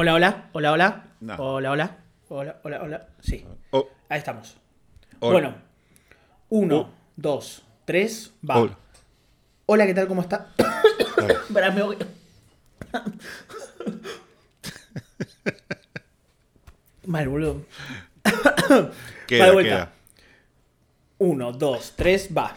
Hola, hola, hola, hola. No. Hola, hola. Hola, hola, hola. Sí. Oh, Ahí estamos. hola. Bueno. Uno, Oh. dos, tres, va. Hola. Hola, ¿qué tal? ¿Cómo está? Pará, me voy. Mal, boludo. Queda, vuelta. queda. Uno, dos, tres, va.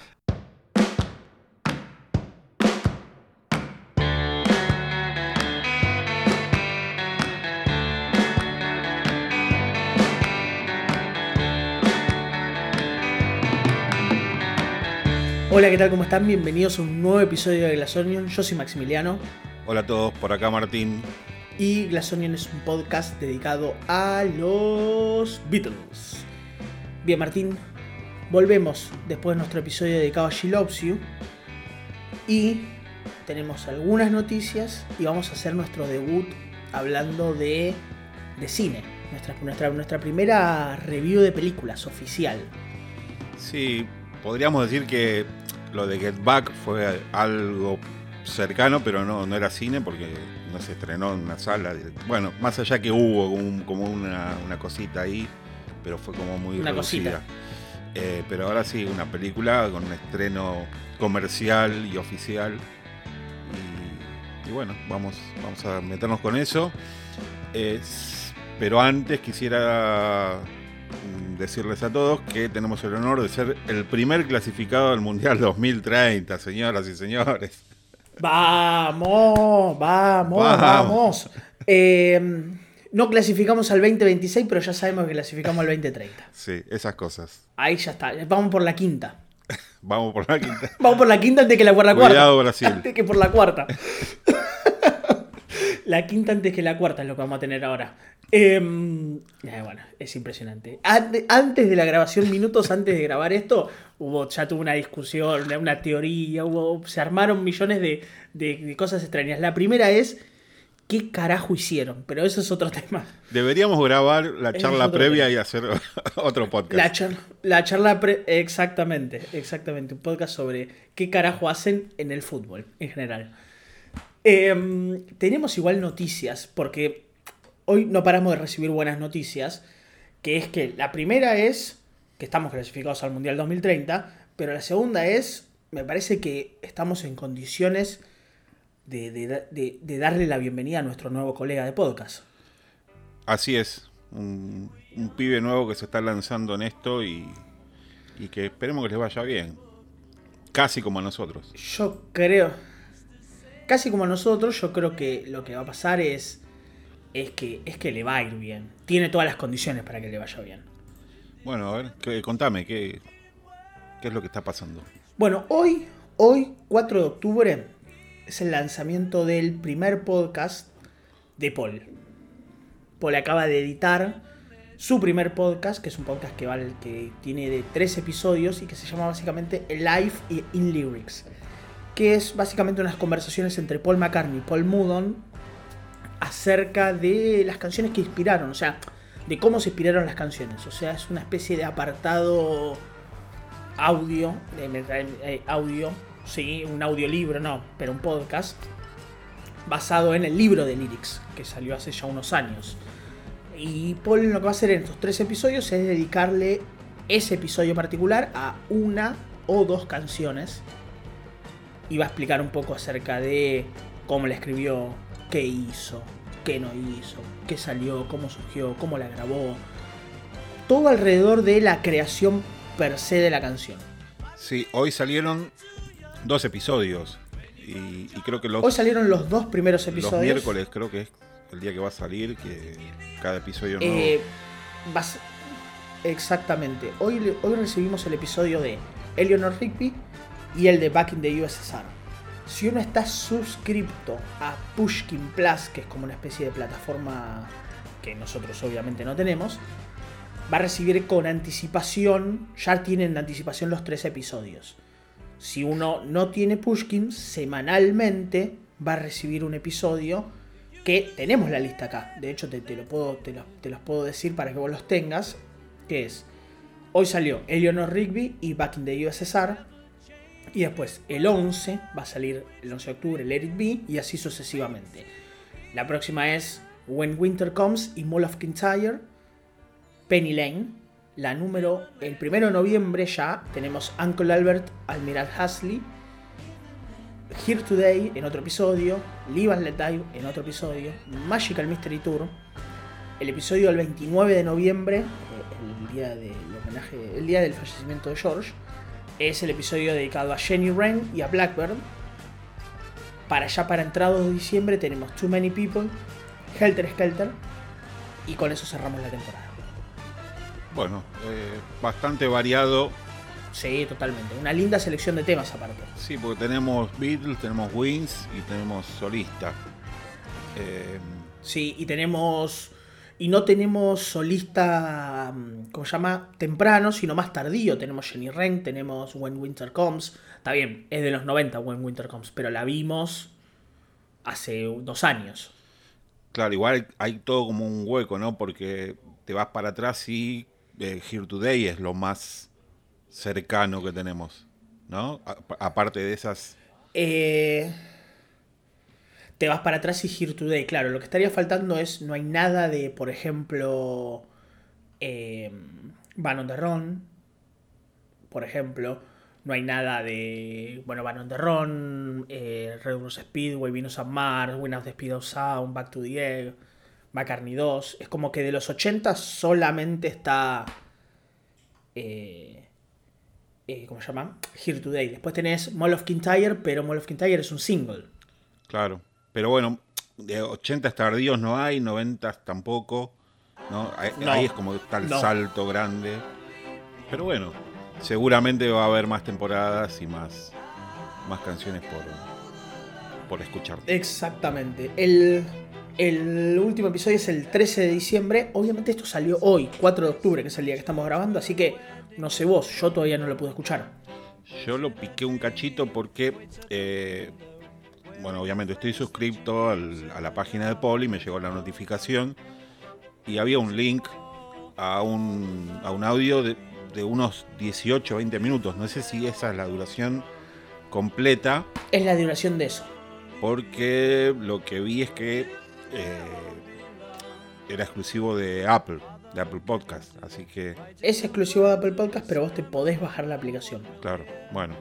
Hola, ¿qué tal? ¿Cómo están? Bienvenidos a un nuevo episodio de Glass Onion. Yo soy Maximiliano Hola a todos, por acá Martín. y Glass Onion es un podcast dedicado a los Beatles. Bien, Martín, volvemos después de nuestro episodio dedicado a She Loves You y tenemos algunas noticias y vamos a hacer nuestro debut hablando de, de cine. Nuestra, nuestra, nuestra primera review de películas oficial. Sí, podríamos decir que lo de Get Back fue algo cercano, pero no, no era cine porque no se estrenó en una sala. Bueno, más allá que hubo un- como una, una cosita ahí, pero fue como muy Una reducida. Eh, pero ahora sí, una película con un estreno comercial y oficial. Y, y bueno, vamos, vamos a meternos con eso. Es- pero antes quisiera decirles a todos que tenemos el honor de ser el primer clasificado del Mundial 2030, señoras y señores. Vamos, vamos, Vamos. vamos. Eh, no clasificamos al 2026, pero ya sabemos que clasificamos al 2030. Sí, esas cosas. Ahí ya está. Vamos por la quinta. Vamos por la quinta. Vamos por la quinta antes que la cuarta. Cuidado, Brasil. Antes que por la cuarta. la quinta antes que la cuarta es lo que vamos a tener ahora. Eh, eh, bueno, es impresionante. Ante- Antes de la grabación, minutos antes de grabar esto, hubo, ya tuvo una discusión, una teoría, hubo, se armaron millones de, de- de cosas extrañas. La primera es, ¿qué carajo hicieron? Pero eso es otro tema. Deberíamos grabar la es charla previa tema. y hacer otro podcast. La, char- la charla, pre- exactamente, exactamente, un podcast sobre qué carajo hacen en el fútbol en general. Em, tenemos igual noticias, porque hoy no paramos de recibir buenas noticias, que es que la primera es que estamos clasificados al Mundial 2030, pero la segunda es, me parece que estamos en condiciones de, de- de- de darle la bienvenida a nuestro nuevo colega de podcast. Así es, un, un pibe nuevo que se está lanzando en esto y, y que esperemos que les vaya bien. Casi como a nosotros. Yo creo, casi como a nosotros, yo creo que lo que va a pasar es, es, que, es que le va a ir bien. Tiene todas las condiciones para que le vaya bien. Bueno, a ver, ¿qué- contame, ¿qué, ¿qué es lo que está pasando? Bueno, hoy, hoy, 4 de octubre, es el lanzamiento del primer podcast de Paul. Paul acaba de editar su primer podcast, que es un podcast que, vale, que tiene de tres episodios y que se llama básicamente Life in Lyrics. Que es básicamente unas conversaciones entre Paul McCartney y Paul Mudon acerca de las canciones que inspiraron, o sea, de cómo se inspiraron las canciones. O sea, es una especie de apartado audio, eh, audio, sí, un audiolibro, no, pero un podcast basado en el libro de lyrics que salió hace ya unos años. Y Paul lo que va a hacer en estos tres episodios es dedicarle ese episodio particular a una o dos canciones y va a explicar un poco acerca de cómo la escribió, qué hizo, qué no hizo, qué salió, cómo surgió, cómo la grabó. Todo alrededor de la creación per se de la canción. Sí, hoy salieron dos episodios y, y creo que los, Hoy salieron los dos primeros los episodios. miércoles creo que es el día que va a salir, que cada episodio nuevo. Eh, vas- Exactamente. Hoy, hoy recibimos el episodio de Eleanor Rigby y el de Back in the USSR. Si uno está suscripto a Pushkin Plus, que es como una especie de plataforma que nosotros obviamente no tenemos, va a recibir con anticipación, ya tienen anticipación los tres episodios. Si uno no tiene Pushkin, semanalmente va a recibir un episodio que tenemos la lista acá. De hecho, te, lo puedo, te, lo- te los puedo decir para que vos los tengas. Es, hoy salió Eleanor Rigby y Back in the USSR. Y después, el 11, va a salir el 11 de octubre, Let It Be, y así sucesivamente. La próxima es When Winter Comes y Mall of Kintyre, Penny Lane. La número, el primero de noviembre ya tenemos Uncle Albert, Admiral Hasley, Here Today en otro episodio, Live and Let Die en otro episodio, Magical Mystery Tour, el episodio del 29 de noviembre, eh, el día, del homenaje, el día del fallecimiento de George, es el episodio dedicado a Jenny Wren y a Blackbird. Para allá, para entrados de diciembre, tenemos Too Many People, Helter Skelter, y con eso cerramos la temporada. Bueno, eh, bastante variado. Sí, totalmente. Una linda selección de temas aparte. Sí, porque tenemos Beatles, tenemos Wings y tenemos solista. Eh, sí, y tenemos. Y no tenemos solista, mm, ¿cómo se llama? Temprano, sino más tardío. Tenemos Jenny Wren, tenemos When Winter Comes. Está bien, es de los 90 When Winter Comes, pero la vimos hace dos años. Claro, igual hay todo como un hueco, ¿no? Porque te vas para atrás y eh, Here Today es lo más cercano que tenemos, ¿no? aparte de esas... Eh, te vas para atrás y Here Today, claro. Lo que estaría faltando es, no hay nada de, por ejemplo, eh, Van on the por ejemplo. No hay nada de, bueno, Van on the Run, eh, Red Speedway, Venus and Mars, Win of the Speed of Sound, Back to the Egg, McCartney 2. Es como que de los 80 solamente está... Eh, eh, ¿cómo se llama? Here Today. Después tenés Mall of Kintyre, pero Mall of Kintyre es un single. Claro. Pero bueno, de 80 tardíos no hay, 90 tampoco. ¿no? Ahí, es como el salto grande. Pero bueno, seguramente va a haber más temporadas y más, más canciones por, por escuchar. Exactamente. El, el último episodio es el 13 de diciembre. Obviamente esto salió hoy, 4 de octubre, que es el día que estamos grabando. Así que no sé vos, yo todavía no lo pude escuchar. Yo lo piqué un cachito porque, eh, bueno, obviamente estoy suscrito a la página de Paul y me llegó la notificación y había un link a un, a un audio de, unos 18 20 minutos. No sé si esa es la duración completa. Es la duración de eso. Porque lo que vi es que eh, era exclusivo de Apple de Apple Podcast, así que... Es exclusivo de Apple Podcast, pero vos te podés bajar la aplicación. Claro, bueno.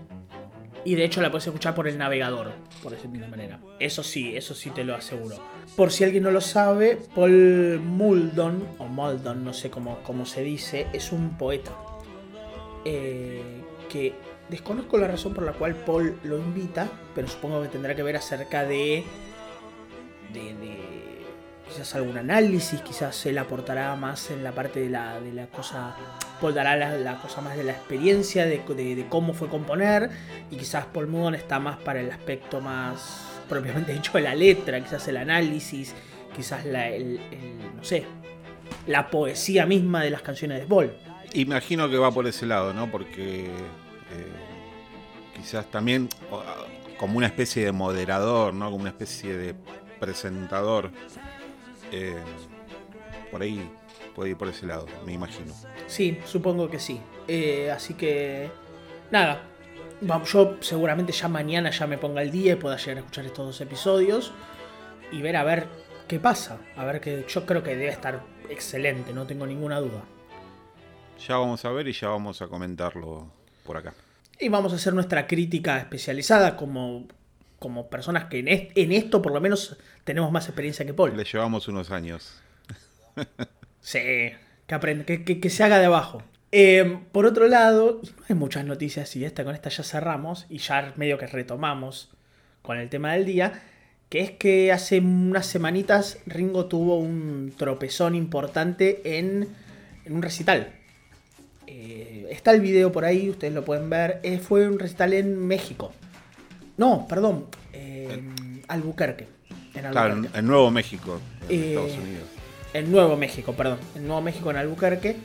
Y de hecho la podés escuchar por el navegador, por esa misma manera. Eso sí, eso sí te lo aseguro. Por si alguien no lo sabe, Paul Muldon, o Muldon, no sé cómo, cómo se dice, es un poeta. Eh, que desconozco la razón por la cual Paul lo invita, pero supongo que tendrá que ver acerca de, de quizás algún análisis, quizás él aportará más en la parte de la, de la cosa, Paul dará la, cosa más de la experiencia, de, cómo fue componer, y quizás Paul Mudon está más para el aspecto más propiamente dicho de la letra, quizás el análisis, quizás la, no sé, la poesía misma de las canciones de Paul. Imagino que va por ese lado, ¿no? Porque eh, quizás también como una especie de moderador, ¿no? Como una especie de presentador eh, por ahí puede ir por ese lado, me imagino. Sí, supongo que sí. Eh, así que, nada, yo seguramente ya mañana ya me ponga el día y pueda llegar a escuchar estos dos episodios y ver a ver qué pasa. A ver que yo creo que debe estar excelente, no tengo ninguna duda. Ya vamos a ver y ya vamos a comentarlo por acá. Y vamos a hacer nuestra crítica especializada como como personas que en, esto por lo menos tenemos más experiencia que Paul. Le llevamos unos años. sí, que, aprende, que, se haga de abajo. Eh, por otro lado, no hay muchas noticias y esta con esta ya cerramos y ya medio que retomamos con el tema del día, que es que hace unas semanitas Ringo tuvo un tropezón importante en, un recital. Eh, está el video por ahí, ustedes lo pueden ver. Eh, fue un recital en México. No, perdón. En Albuquerque. En Claro, en Nuevo México, en eh, Estados Unidos. En Nuevo México, perdón. En Nuevo México, en Albuquerque.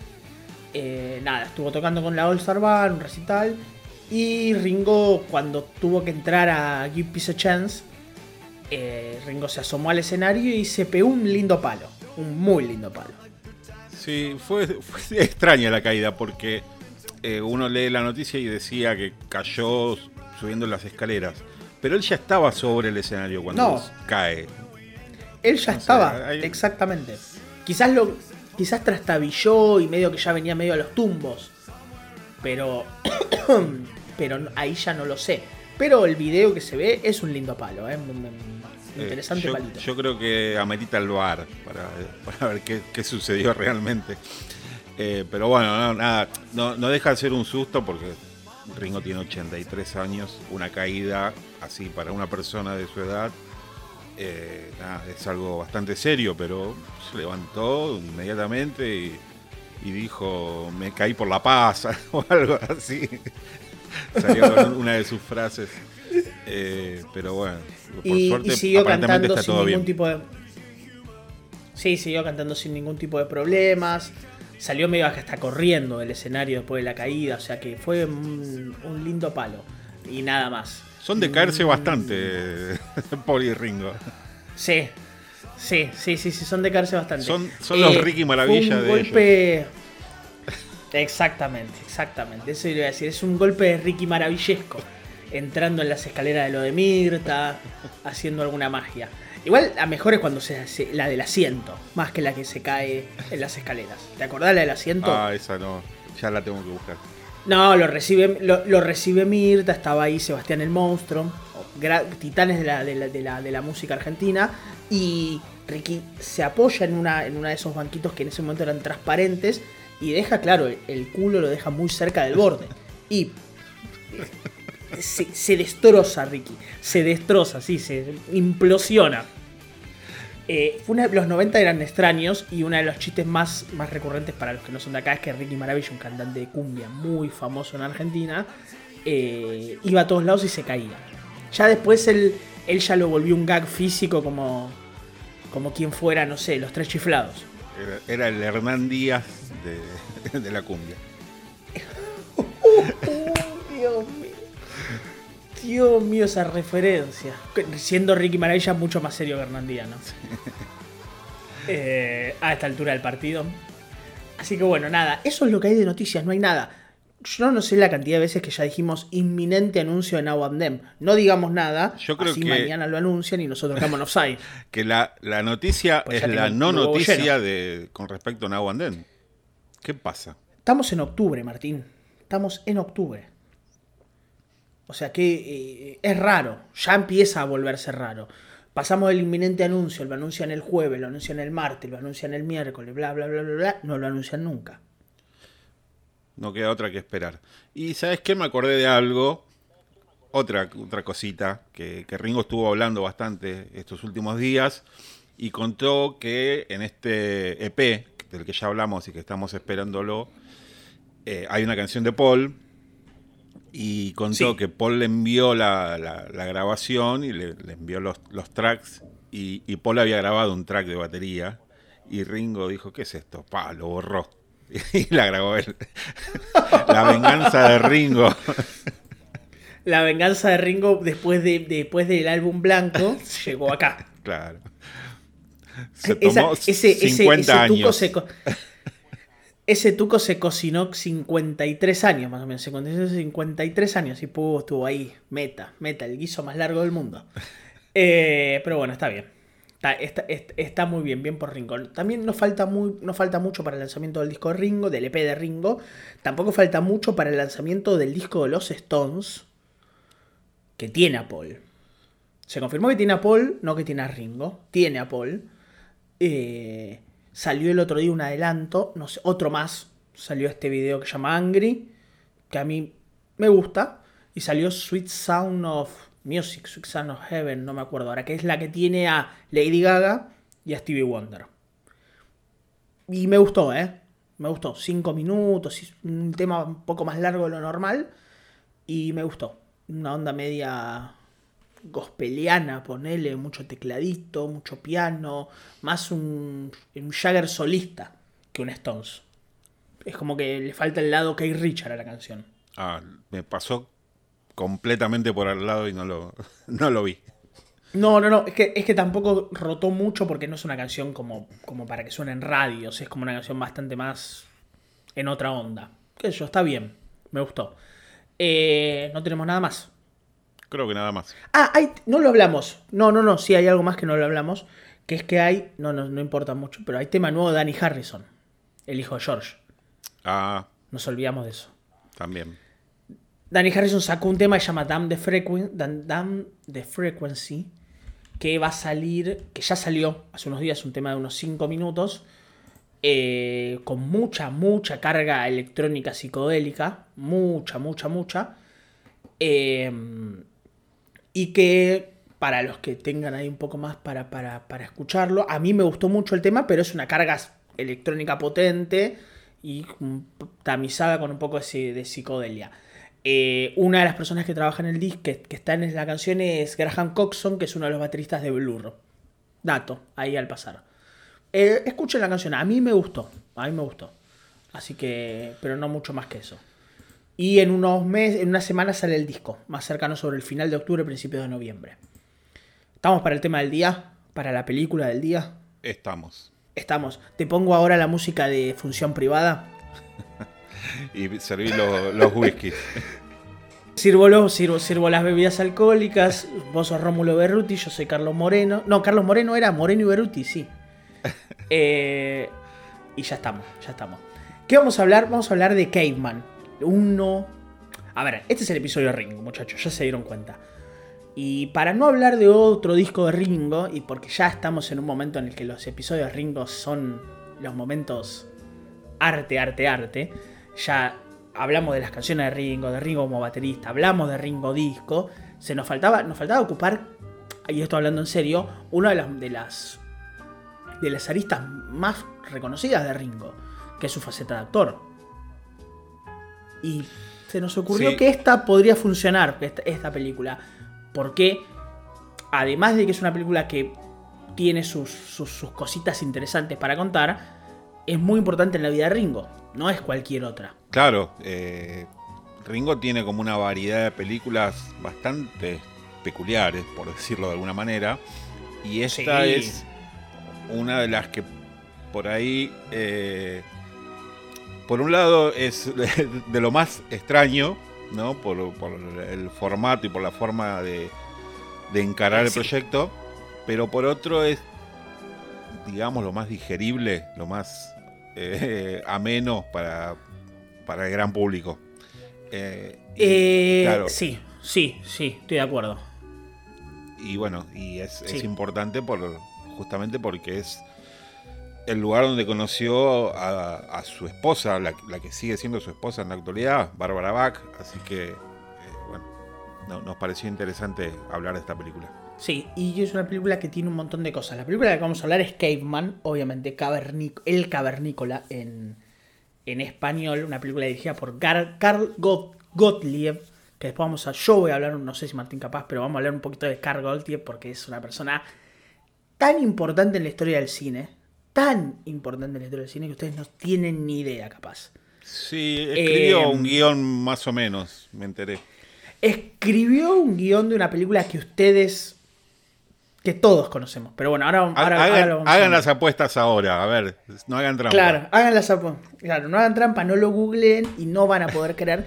Eh, nada, estuvo tocando con la All Star un recital. Y Ringo, cuando tuvo que entrar a Give Peace a Chance, eh, Ringo se asomó al escenario y se pegó un lindo palo. Un muy lindo palo. Sí, fue, fue extraña la caída porque uno lee la noticia y decía que cayó subiendo las escaleras. Pero él ya estaba sobre el escenario cuando cae. Él ya No estaba, hay- exactamente. Quizás lo. Quizás trastabilló y medio que ya venía medio a los tumbos. Pero. pero ahí ya no lo sé. Pero el video que se ve es un lindo palo, ¿eh? Eh, Interesante yo, palito. yo creo que amerita el bar para, para ver qué, qué sucedió realmente. Eh, pero bueno, no, nada, no, no deja de ser un susto porque Ringo tiene 83 años, una caída así para una persona de su edad. Eh, nada, es algo bastante serio, pero se levantó inmediatamente y, y dijo, me caí por la paz o algo así. Salió con una de sus frases. Eh, pero bueno, por y, suerte, y siguió aparentemente cantando está sin todo ningún bien. tipo de. Sí, siguió cantando sin ningún tipo de problemas. Salió medio que hasta corriendo del escenario después de la caída. O sea que fue un, un lindo palo. Y nada más. Son de caerse bastante, Paul y Ringo. Sí. Sí, sí, sí, sí, son de caerse bastante. Son- son los Ricky fue Maravilla un de golpe... Exactamente, exactamente. Eso iba a decir. Es un golpe de Ricky Maravillesco. Entrando en las escaleras de lo de Mirta, haciendo alguna magia. Igual la mejor es cuando se hace la del asiento, más que la que se cae en las escaleras. ¿Te acordás la del asiento? Ah, esa no, ya la tengo que buscar. No, lo recibe, lo, recibe Mirta, estaba ahí Sebastián el Monstruo, titanes de la, de, la, de, la, música argentina, y Ricky se apoya en una, en una de esos banquitos que en ese momento eran transparentes, y deja, claro, el, el culo lo deja muy cerca del borde. Y se, se destroza Ricky, se destroza, sí, se implosiona. Eh, fue una- los 90 eran extraños y uno de los chistes más, más recurrentes para los que no son de acá es que Ricky Maravilla, un cantante de cumbia muy famoso en Argentina, eh, iba a todos lados y se caía. Ya después él, él ya lo volvió un gag físico como, como quien fuera, no sé, los tres chiflados. Era, era el Hernán Díaz de, de la cumbia. Dios mío. Dios mío, esa referencia. Siendo Ricky Maravilla mucho más serio que Hernandía, ¿no? Eh, a esta altura del partido. Así que bueno, nada, eso es lo que hay de noticias, no hay nada. Yo no sé la cantidad de veces que ya dijimos inminente anuncio de Now and Them. No digamos nada, Yo creo así que- mañana lo anuncian y nosotros quedamos offside. Que la, la noticia Pues es la no noticia de, con respecto a Now and. ¿Qué pasa? Estamos en octubre, Martín. Estamos en octubre. O sea que eh, es raro. Ya empieza a volverse raro. Pasamos del inminente anuncio, lo anuncian el jueves, lo anuncian el martes, lo anuncian el miércoles, bla, bla, bla, bla, bla. No lo anuncian nunca. No queda otra que esperar. Y ¿sabes qué? Me acordé de algo. Otra, otra cosita que, que Ringo estuvo hablando bastante estos últimos días y contó que en este EP del que ya hablamos y que estamos esperándolo, eh, hay una canción de Paul y contó Sí. que Paul le envió la, la- la grabación y le, le envió los, los tracks y, y Paul había grabado un track de batería y Ringo dijo, ¿qué es esto? Pa, lo borró. Y la grabó él. la venganza de Ringo. La venganza de Ringo después, de, después del álbum blanco llegó acá. claro. Se Esa- tomó ese, ese- 50 ese tuco años. se co- ese tuco se cocinó 53 años, más o menos. 53, 53 años y pudo, estuvo ahí. Meta, meta, el guiso más largo del mundo. Eh, pero bueno, está bien. Está, está- está- está muy bien, bien por Ringo. También nos falta, muy, nos falta mucho para el lanzamiento del disco de Ringo, del EP de Ringo. Tampoco falta mucho para el lanzamiento del disco de los Stones, que tiene a Paul. Se confirmó que tiene a Paul, no que tiene a Ringo. Tiene a Paul. Eh, salió el otro día un adelanto, no sé, otro más. Salió este video que se llama Angry, que a mí me gusta. Y salió Sweet Sound of Music, Sweet Sound of Heaven, no me acuerdo ahora, que es la que tiene a Lady Gaga y a Stevie Wonder. Y me gustó, ¿eh? Me gustó. Cinco minutos, un tema un poco más largo de lo normal. Y me gustó. Una onda media gospeliana, ponele, mucho tecladito, mucho piano, más un, un Jagger solista que un Stones. Es como que le falta el lado Kate Richard a la canción. Ah, me pasó completamente por al lado y no lo, no lo vi. No, no, no, es que, es que tampoco rotó mucho porque no es una canción como, como para que suene en radios, es como una canción bastante más en otra onda. Que eso está bien, me gustó. Eh, no tenemos nada más. Creo que nada más. Ah, hay- no lo hablamos. No, no, no, sí hay algo más que no lo hablamos. que es que hay, no, no, no importa mucho, pero hay tema nuevo de Danny Harrison, el hijo de George. Ah, Nos olvidamos de eso. también. Danny Harrison sacó un tema que se llama Damn the, Damn- Damn the Frequency, que va a salir, que ya salió hace unos días, un tema de unos 5 minutos, eh, con mucha, mucha carga electrónica psicodélica, mucha, mucha, mucha, eh, y que para los que tengan ahí un poco más para, para, para escucharlo, a mí me gustó mucho el tema, pero es una carga electrónica potente y tamizada con un poco de, de psicodelia. Eh, una de las personas que trabaja en el disc, que, que está en la canción, es Graham Coxon, que es uno de los bateristas de Blur. Dato, ahí al pasar. Eh, escuchen la canción, a mí me gustó, a mí me gustó. Así que, pero no mucho más que eso. Y en unos meses, en una semana sale el disco, más cercano sobre el final de octubre, principios de noviembre. ¿Estamos para el tema del día? ¿Para la película del día? Estamos. Estamos. Te pongo ahora la música de función privada. Y serví lo- los whiskies. Sirvo, los, sirvo, sirvo las bebidas alcohólicas. Vos sos Rómulo Berruti, yo soy Carlos Moreno. No, Carlos Moreno era Moreno y Berruti, sí. Eh, y ya estamos, ya estamos. ¿Qué vamos a hablar? Vamos a hablar de Caveman. Uno. A ver, este es el episodio de Ringo, muchachos, ya se dieron cuenta. Y para no hablar de otro disco de Ringo, y porque ya estamos en un momento en el que los episodios de Ringo son los momentos arte, arte, arte, ya hablamos de las canciones de Ringo, de Ringo como baterista, hablamos de Ringo disco, se nos faltaba, nos faltaba ocupar, y esto hablando en serio, una de las, de las de las aristas más reconocidas de Ringo, que es su faceta de actor. Y se nos ocurrió Sí. que esta podría funcionar, esta, esta película, porque además de que es una película que tiene sus, sus, sus cositas interesantes para contar, es muy importante en la vida de Ringo, no es cualquier otra. Claro, eh, Ringo tiene como una variedad de películas bastante peculiares, por decirlo de alguna manera. Y esta Sí. es una de las que por ahí, eh, por un lado, es de lo más extraño, ¿no? Por, por el formato y por la forma de, de encarar el proyecto. Pero por otro es, digamos, lo más digerible, lo más eh, ameno para, para el gran público. Eh, Eh, claro, Sí, sí, sí, estoy de acuerdo. y bueno, y es, es importante por justamente porque es el lugar donde conoció a, su esposa, la, que sigue siendo su esposa en la actualidad, Bárbara Bach. Así que, eh, bueno, no- nos pareció interesante hablar de esta película. Sí, y es una película que tiene un montón de cosas. La película de la que vamos a hablar es Caveman, obviamente El Cavernícola en, en español, una película dirigida por Gar- Carl Got- Gottlieb, que después vamos a, yo voy a hablar, no sé si Martín capaz, pero vamos a hablar un poquito de Carl Gottlieb porque es una persona tan importante en la historia del cine, tan importante en la historia del cine que ustedes no tienen ni idea capaz. Sí, escribió Eh, un guion más o menos, me enteré. Escribió un guion de una película que ustedes, que todos conocemos, pero bueno, ahora, ahora, ahora hagan lo vamos hagan las apuestas ahora, a ver, no hagan trampa. Claro, hagan las Claro, no hagan trampa, no lo googleen y no van a poder creer.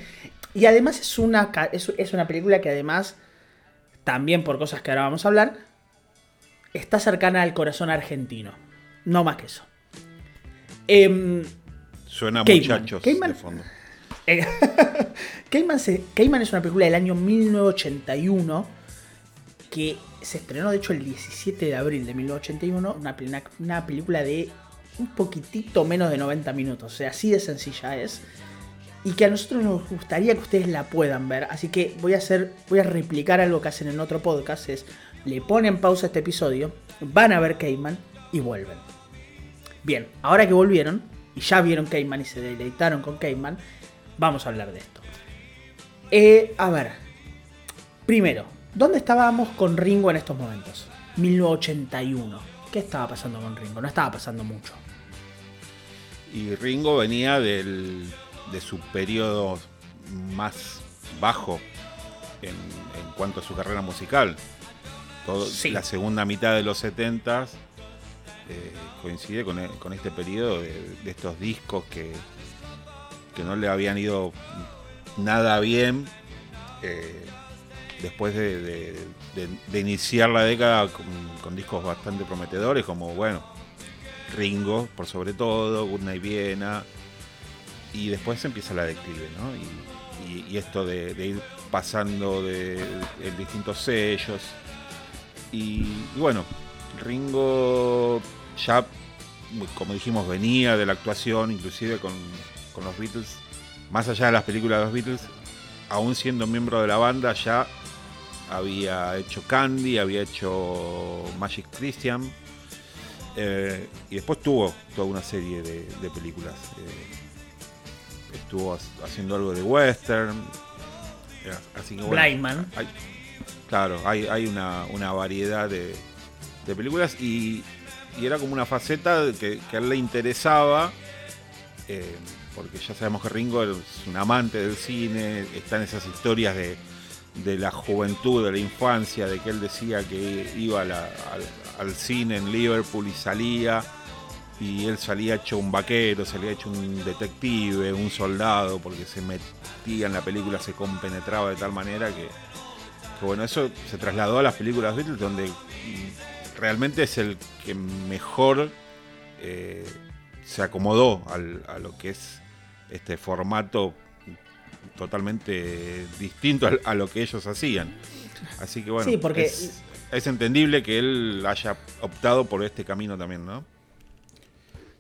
Y además es una, es una película que además, también por cosas que ahora vamos a hablar, está cercana al corazón argentino. No más que eso. Em, Suena a Caveman. muchachos Caveman. de fondo. eh, Cayman, se- Cayman es una película del año 1981 que se estrenó de hecho el 17 de abril de 1981, una, una- una película de un poquitito menos de 90 minutos, o sea, así de sencilla es. Y que a nosotros nos gustaría que ustedes la puedan ver, así que voy a hacer, voy a replicar algo que hacen en otro podcast, es le ponen pausa a este episodio, van a ver Cayman y vuelven. Bien, ahora que volvieron y ya vieron Cayman y se deleitaron con Cayman, vamos a hablar de esto. Eh, a ver, primero, ¿dónde estábamos con Ringo en estos momentos? 1981. ¿Qué estaba pasando con Ringo? No estaba pasando mucho. Y Ringo venía del, de su periodo más bajo en, en cuanto a su carrera musical. Todo, Sí. La segunda mitad de los 70 coincide con, e- con este periodo de, de estos discos que, que no le habían ido nada bien. eh, después de, iniciar la década con, discos bastante prometedores, como, bueno, Ringo, por sobre todo, Goodnight Viena, y después empieza la declive, ¿no? Y, esto de, ir pasando de, distintos sellos. Y, bueno, Ringo ya, como dijimos, venía de la actuación, inclusive con, con los Beatles, más allá de las películas de los Beatles, aún siendo miembro de la banda, ya había hecho Candy, había hecho Magic Christian. Eh, y después tuvo toda una serie de, películas. Eh, estuvo haciendo algo de western. Eh, así que, bueno, claro, hay, una, variedad de, películas y, era como una faceta que, a él le interesaba. porque ya sabemos que Ringo es un amante del cine, están esas historias de, de la juventud, de la infancia, de que él decía que iba al, cine en Liverpool y salía, y él salía hecho un vaquero, salía hecho un detective, un soldado, porque se metía en la película, se compenetraba de tal manera que, bueno, eso se trasladó a las películas Beatles, donde realmente es el que mejor eh, se acomodó a lo que es este formato totalmente distinto a, lo que ellos hacían. Así que bueno, porque... es, entendible que él haya optado por este camino también, ¿no?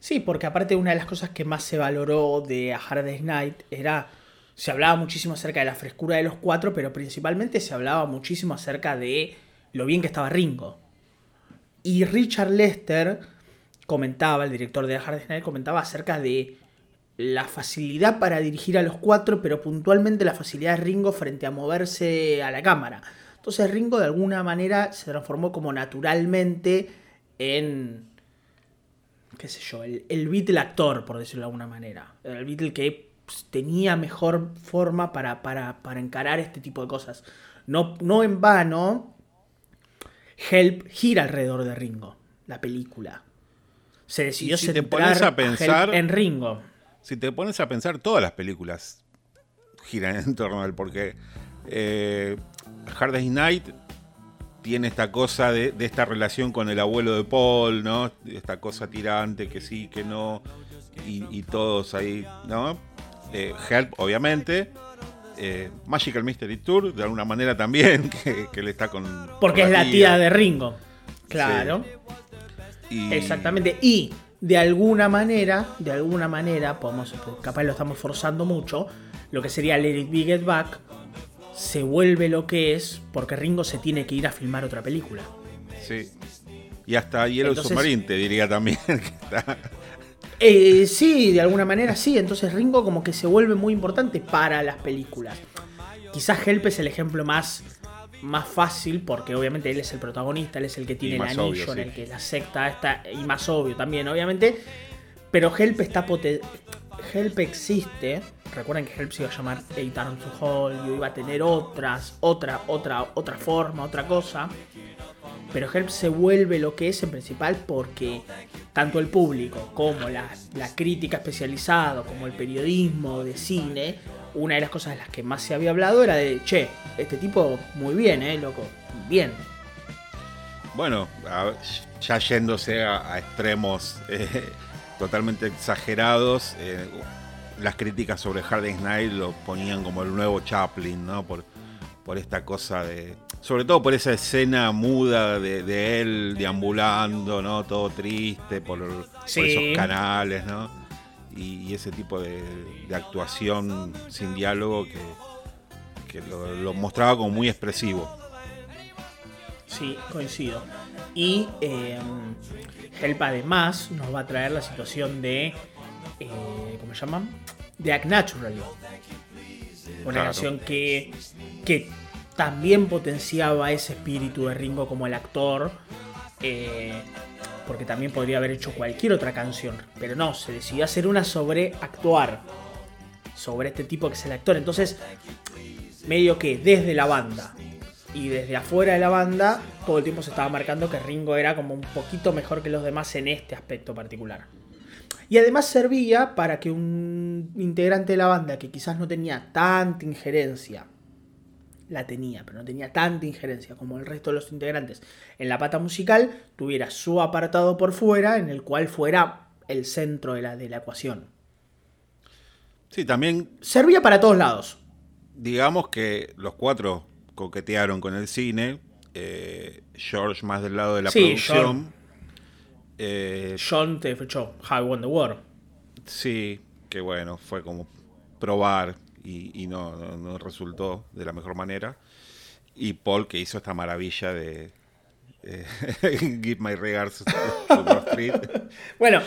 Sí, porque aparte una de las cosas que más se valoró de A Hard Day's Night era, se hablaba muchísimo acerca de la frescura de los cuatro, pero principalmente se hablaba muchísimo acerca de lo bien que estaba Ringo. Y Richard Lester comentaba, el director de Night, comentaba acerca de la facilidad para dirigir a los cuatro, pero puntualmente la facilidad de Ringo frente a moverse a la cámara. Entonces Ringo de alguna manera se transformó como naturalmente en, qué sé yo, el, el Beatle actor, por decirlo de alguna manera. El Beatle que pues, tenía mejor forma para, para, para, encarar este tipo de cosas. No, no en vano, Help gira alrededor de Ringo, la película. Se decidió si centrar a pensar, en Ringo si te pones a pensar, todas las películas giran en torno a él, porque eh, Hard Day's Night tiene esta cosa de, esta relación con el abuelo de Paul, ¿no? Esta cosa tirante, que sí, que no, y, todos ahí, ¿no? Eh, Help, obviamente. Eh, Magical Mystery Tour, de alguna manera también, que, le está con. Porque es la tía. de Ringo. Claro. Exactamente. Y de alguna manera, de alguna manera, podemos, capaz lo estamos forzando mucho, lo que sería Let It Be Get Back se vuelve lo que es porque Ringo se tiene que ir a filmar otra película. Sí. Y hasta Yellow Submarine te diría también que está... Eh, sí, de alguna manera sí. Entonces Ringo como que se vuelve muy importante para las películas. Quizás Help es el ejemplo más más fácil, porque obviamente él es el protagonista, él es el que tiene el anillo en el que la secta está, y más obvio también, obviamente. Pero Help está Help existe. Recuerden que Help se iba a llamar A Turn to Hall, y iba a tener otras, otra, otra, otra forma, otra cosa. Pero Help se vuelve lo que es en principal porque tanto el público como la, crítica especializada, como el periodismo de cine, una de las cosas de las que más se había hablado era de, che, este tipo muy bien, ¿eh, loco? Bien. Bueno, ya yéndose a, extremos eh, totalmente exagerados, eh, las críticas sobre Hard Night lo ponían como el nuevo Chaplin, ¿no? Por esta cosa de... Sobre todo por esa escena muda de, él deambulando, ¿no? Todo triste por, por esos canales, ¿no? y, ese tipo de, actuación sin diálogo que, lo, mostraba como muy expresivo. Sí, coincido. Y eh, Help además nos va a traer la situación de, eh, ¿cómo se llaman? De Act Naturally. Una canción que, que también potenciaba ese espíritu de Ringo como el actor. Eh, porque también podría haber hecho cualquier otra canción, pero no, se decidió hacer una sobre actuar, sobre este tipo que es el actor. Entonces, medio que desde la banda y desde afuera de la banda, todo el tiempo se estaba marcando que Ringo era como un poquito mejor que los demás en este aspecto particular. Y además servía para que un integrante de la banda que quizás no tenía tanta injerencia la tenía, pero no tenía tanta injerencia como el resto de los integrantes. En la pata musical tuviera su apartado por fuera en el cual fuera el centro de la, de la ecuación. Sí, también Servía para todos lados. digamos que los cuatro coquetearon con el cine. eh, George más del lado de la Sí, producción. Eh, John te fechó How I Won the War. sí, que bueno, fue como probar y, y no, no- no resultó de la mejor manera. Y Paul que hizo esta maravilla de eh, Give My Regards to Wall Street. Bueno,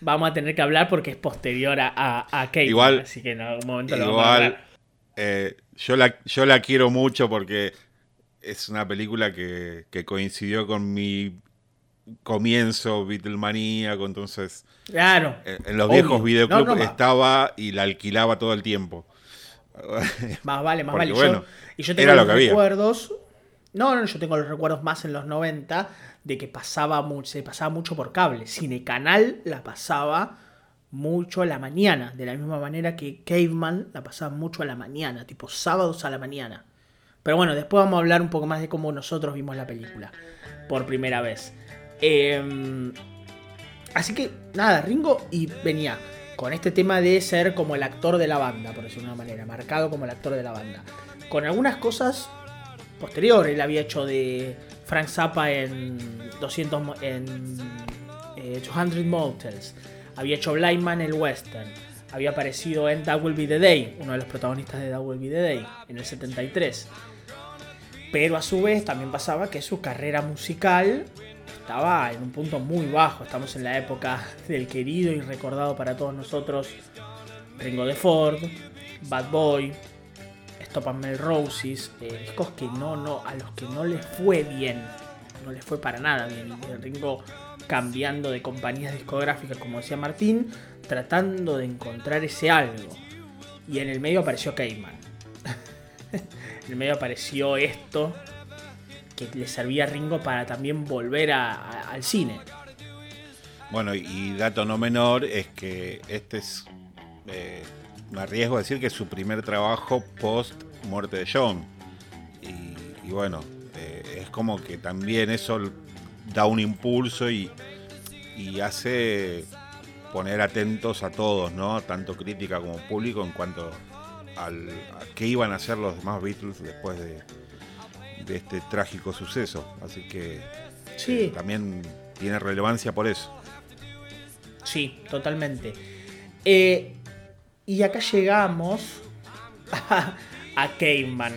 vamos a tener que hablar porque es posterior a, a, a Kate. Igual- así que en algún momento lo vamos a Igual, hablar. eh, yo, la, yo la quiero mucho porque es una película que, que coincidió con mi comienzo Beatlemaníaco, entonces Claro. eh, en los Obvio. viejos videoclubs No, no, más- estaba y la alquilaba todo el tiempo. Más vale, más Porque, vale. bueno, yo, y yo tengo era lo los que había. recuerdos. No, no, yo tengo los recuerdos más en los 90 de que pasaba mucho, se pasaba mucho por cable. Cine Canal la pasaba mucho a la mañana, de la misma manera que Caveman la pasaba mucho a la mañana, tipo sábados a la mañana. Pero bueno, después vamos a hablar un poco más de cómo nosotros vimos la película por primera vez. Em, así que nada, Ringo y venía con este tema de ser como el actor de la banda, por decirlo de una manera, marcado como el actor de la banda. Con algunas cosas posteriores, él había hecho de Frank Zappa en 200 mo- en eh, 200 Motels, había hecho Blind Man el western, había aparecido en That Will Be the Day, uno de los protagonistas de That Will Be the Day, en el 73. Pero a su vez también pasaba que su carrera musical estaba en un punto muy bajo. Estamos en la época del querido y recordado para todos nosotros Ringo de Ford, Bad Boy, Stop and Roses, eh, discos que no, no, a los que no les fue bien, no les fue para nada bien. Ringo cambiando de compañías discográficas, como decía Martín, tratando de encontrar ese algo. Y en el medio apareció Cayman. en el medio apareció esto que le servía a Ringo para también volver al cine. Bueno, y dato no menor es que este es, eh, me arriesgo a decir que es su primer trabajo post muerte de John. Y, bueno, eh, es como que también eso da un impulso y, y hace poner atentos a todos, ¿no? Tanto crítica como público en cuanto al, a qué iban a hacer los demás Beatles después de, de este trágico suceso. Así que Sí. eh, también tiene relevancia por eso. Sí, totalmente. Eh, y acá llegamos a, a Caveman,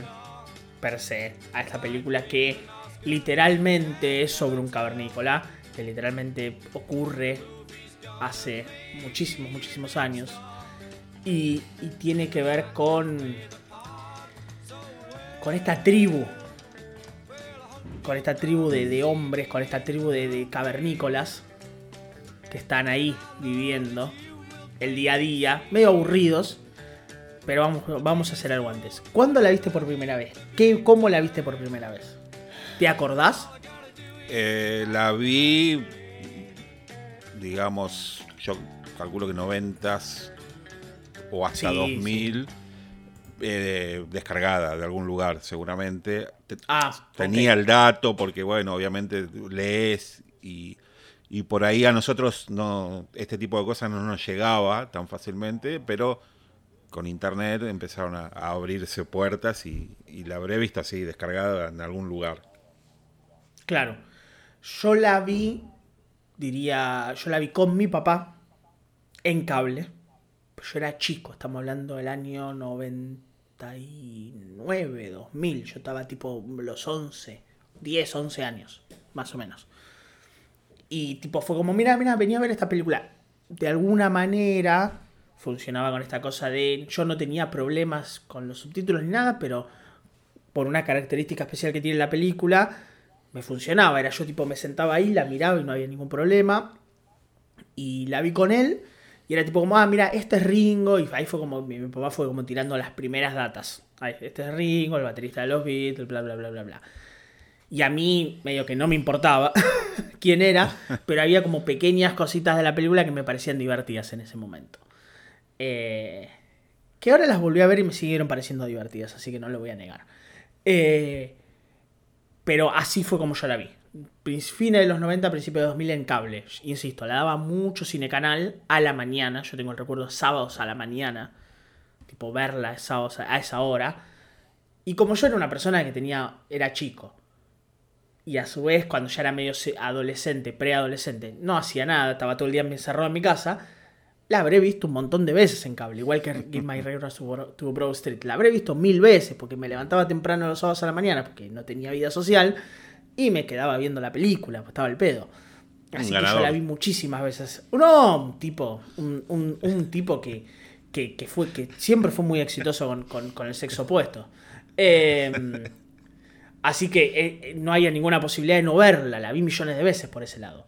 per se, a esta película que literalmente es sobre un cavernícola, que literalmente ocurre hace muchísimos, muchísimos años. Y, y tiene que ver con. con esta tribu. Con esta tribu de, de hombres, con esta tribu de, de cavernícolas que están ahí viviendo el día a día, medio aburridos, pero vamos, vamos a hacer algo antes. ¿Cuándo la viste por primera vez? ¿Qué, ¿Cómo la viste por primera vez? ¿Te acordás? Eh, la vi, digamos, yo calculo que 90 o hasta Sí, 2000, eh, descargada de algún lugar, seguramente. Te- Ah, Tenía el dato porque, bueno, obviamente lees y, y por ahí a nosotros no este tipo de cosas no nos llegaba tan fácilmente, pero con internet empezaron a, a abrirse puertas y, y la habré visto así, descargada en algún lugar. Claro. Yo la vi, diría, yo la vi con mi papá en cable. Yo era chico, estamos hablando del año 99, 2000. Yo estaba tipo los 11, 10, 11 años, más o menos. Y tipo fue como, mira, mira, venía a ver esta película. De alguna manera funcionaba con esta cosa de, yo no tenía problemas con los subtítulos ni nada, pero por una característica especial que tiene la película, me funcionaba. Era yo tipo, me sentaba ahí, la miraba y no había ningún problema. Y la vi con él. Y era tipo como, ah, mira, este es Ringo. Y ahí fue como, mi, papá fue como tirando las primeras datas. Ay, este es Ringo, el baterista de los Beatles, bla, bla, bla, bla, bla. Y a mí, medio que no me importaba quién era, pero había como pequeñas cositas de la película que me parecían divertidas en ese momento. Eh, que ahora las volví a ver y me siguieron pareciendo divertidas, así que no lo voy a negar. Eh, pero así fue como yo la vi. Fines de los 90, principios de 2000 en cable. Insisto, la daba mucho cinecanal a la mañana. Yo tengo el recuerdo sábados a la mañana. Tipo verla sábados a esa hora. Y como yo era una persona que tenía. era chico. Y a su vez, cuando ya era medio adolescente, preadolescente, no hacía nada, estaba todo el día encerrado en mi casa la habré visto un montón de veces en cable, igual que Give My Regards to Broad Street. La habré visto mil veces porque me levantaba temprano los sábados a la mañana porque no tenía vida social y me quedaba viendo la película, pues estaba el pedo. Así que yo la vi muchísimas veces. No, un tipo, un, tipo que, que, fue, que siempre fue muy exitoso con, el sexo opuesto. Em, así que eh, eh, no había ninguna posibilidad de no verla, la vi millones de veces por ese lado.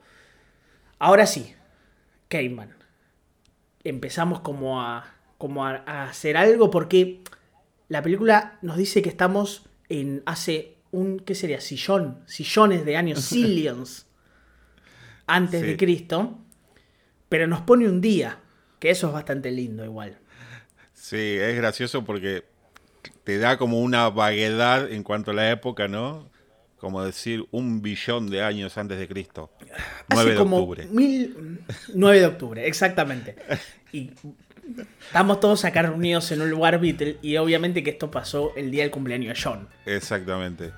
Ahora sí, Cayman empezamos como a, como a, hacer algo porque la película nos dice que estamos en hace un, ¿qué sería? Sillón, sillones de años, zillions antes de Cristo, pero nos pone un día, que eso es bastante lindo igual. Sí, es gracioso porque te da como una vaguedad en cuanto a la época, ¿no? Como decir un billón de años antes de Cristo. 9 de octubre. Mil... 9 de octubre, exactamente. Y estamos todos acá reunidos en un lugar Beatle y obviamente que esto pasó el día del cumpleaños de John. Exactamente.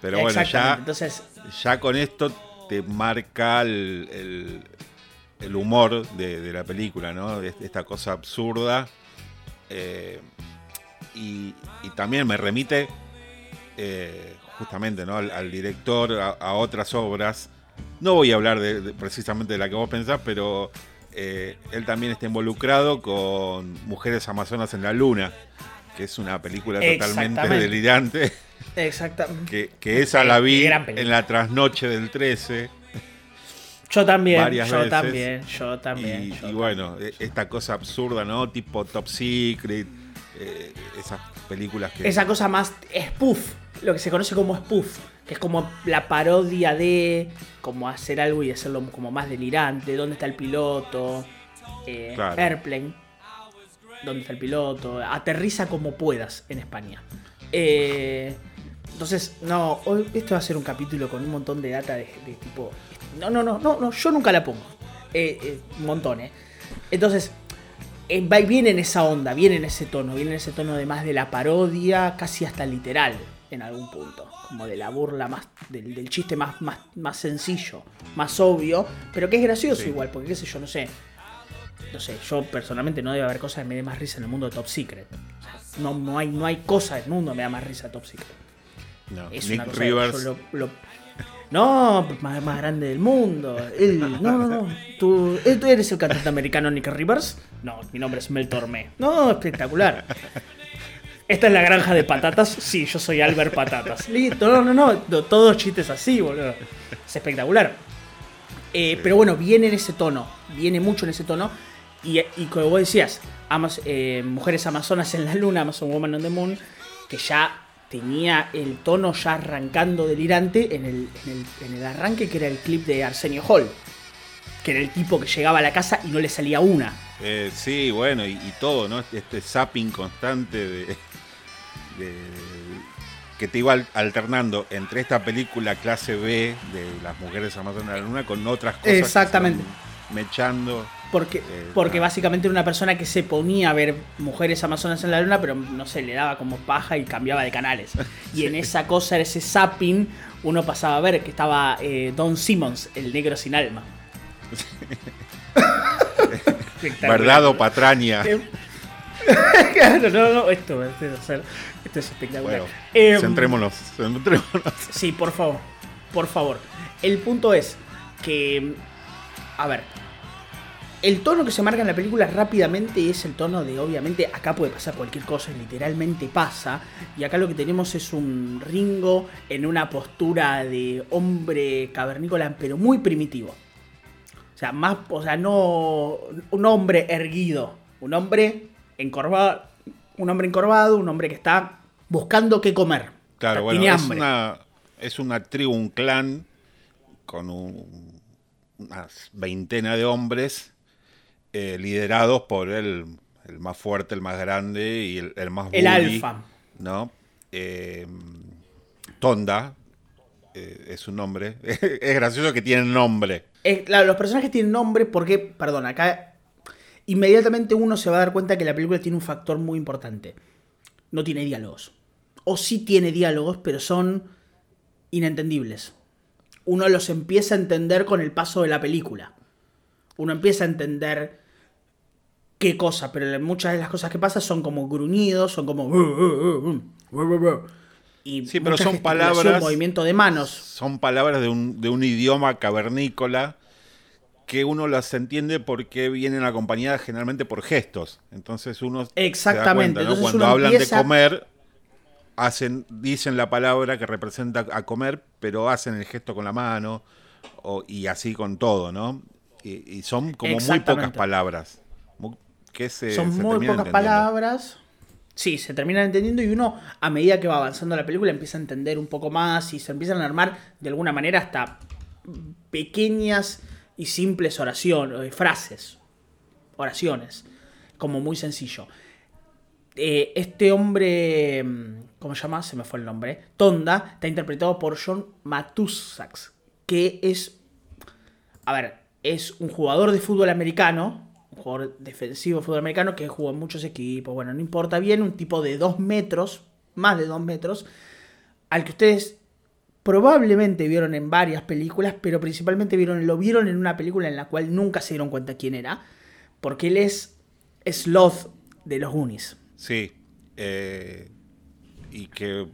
Pero bueno, ya, Entonces, ya con esto te marca el, el, humor de, la película, ¿no? De esta cosa absurda. Eh, y, también me remite eh, justamente ¿no? al, director, a, otras obras. No voy a hablar de, precisamente de la que vos pensás, pero eh, él también está involucrado con Mujeres Amazonas en la Luna, que es una película totalmente delirante. Exactamente. Que, esa la vi en la trasnoche del 13. Yo también, yo también, yo también. Y, bueno, e, esta cosa absurda, ¿no? Tipo Top Secret, eh, esas películas que... Esa cosa más spoof, lo que se conoce como spoof, que es como la parodia de como hacer algo y hacerlo como más delirante, dónde está el piloto, eh, Airplane, dónde está el piloto, aterriza como puedas en España. Eh, entonces, no, hoy esto va a ser un capítulo con un montón de data de, tipo... No, no, no, no, no, yo nunca la pongo. Eh, un montón, ¿eh? Entonces, viene en esa onda, viene en ese tono, viene en ese tono de más de la parodia, casi hasta literal en algún punto. Como de la burla más, del, chiste más, más, más sencillo, más obvio, pero que es gracioso igual, porque qué sé yo, no sé. No sé, yo personalmente no debe haber cosas que me dé más risa en el mundo de Top Secret. no, no, hay, no hay cosa del mundo que me da más risa Top Secret. No, Nick Rivers. no, más, más grande del mundo. no, no, no. ¿Tú, ¿Tú eres el cantante americano Nick Rivers? No, mi nombre es Mel Tormé. No, espectacular. Esta es la granja de patatas. Sí, yo soy Albert Patatas. Listo, no, no, no. Todos chistes así, boludo. Es espectacular. Eh, pero bueno, viene en ese tono. Viene mucho en ese tono. Y, como vos decías, eh, Mujeres Amazonas en la Luna, Amazon Woman on the Moon, que ya tenía el tono ya arrancando delirante en el, en el, arranque, que era el clip de Arsenio Hall. Que era el tipo que llegaba a la casa y no le salía una. Eh, sí, bueno, y, y, todo, ¿no? Este zapping constante de, que te iba alternando entre esta película clase B de las mujeres amazonas de la luna con otras cosas. Exactamente. mechando. Porque, eh, porque básicamente era una persona que se ponía a ver mujeres amazonas en la luna, pero no sé, le daba como paja y cambiaba de canales. Y en esa cosa, ese zapping, uno pasaba a ver que estaba eh, Don Simmons, el negro sin alma. ¿Verdad o patraña? claro, no, no, esto, es espectacular. Em, centrémonos, Sí, por favor, por favor. El punto es que, a ver, el tono que se marca en la película rápidamente es el tono de, obviamente, acá puede pasar cualquier cosa, literalmente pasa. Y acá lo que tenemos es un Ringo en una postura de hombre cavernícola, pero muy primitivo. O sea, más, o sea, no un hombre erguido, un hombre encorvado, un hombre encorvado, un hombre que está buscando qué comer. Claro, bueno, es una, es una tribu, un clan con un, una veintena de hombres eh, liderados por el, el, más fuerte, el más grande y el, el más El alfa. ¿no? Eh, Tonda eh, es un nombre. es gracioso que tienen nombre. Claro, los personajes tienen nombre porque, perdón, acá inmediatamente uno se va a dar cuenta que la película tiene un factor muy importante. No tiene diálogos. O sí tiene diálogos, pero son inentendibles. Uno los empieza a entender con el paso de la película. Uno empieza a entender qué cosa, pero muchas de las cosas que pasan son como gruñidos, son como... Y sí, pero son palabras... Movimiento de manos. Son palabras de un, de un idioma cavernícola que uno las entiende porque vienen acompañadas generalmente por gestos. Entonces uno Exactamente. Se Cuando hablan de comer, hacen, dicen la palabra que representa a comer, pero hacen el gesto con la mano y así con todo, ¿no? Y, son como muy pocas palabras. Que son muy pocas palabras. Sí, se terminan entendiendo y uno, a medida que va avanzando la película, empieza a entender un poco más y se empiezan a armar de alguna manera hasta pequeñas y simples oraciones, frases, oraciones, como muy sencillo. Eh, este hombre, mm, ¿cómo se llama? Se me fue el nombre. Tonda, está interpretado por John Matusax, que es, a ver, es un jugador de fútbol americano, un jugador defensivo de fútbol americano que jugó en muchos equipos, bueno, no importa bien, un tipo de dos metros, más de dos metros, al que ustedes probablemente vieron en varias películas, pero principalmente vieron, lo vieron en una película en la cual nunca se dieron cuenta quién era, porque él es Sloth de los Goonies. Sí, eh, y que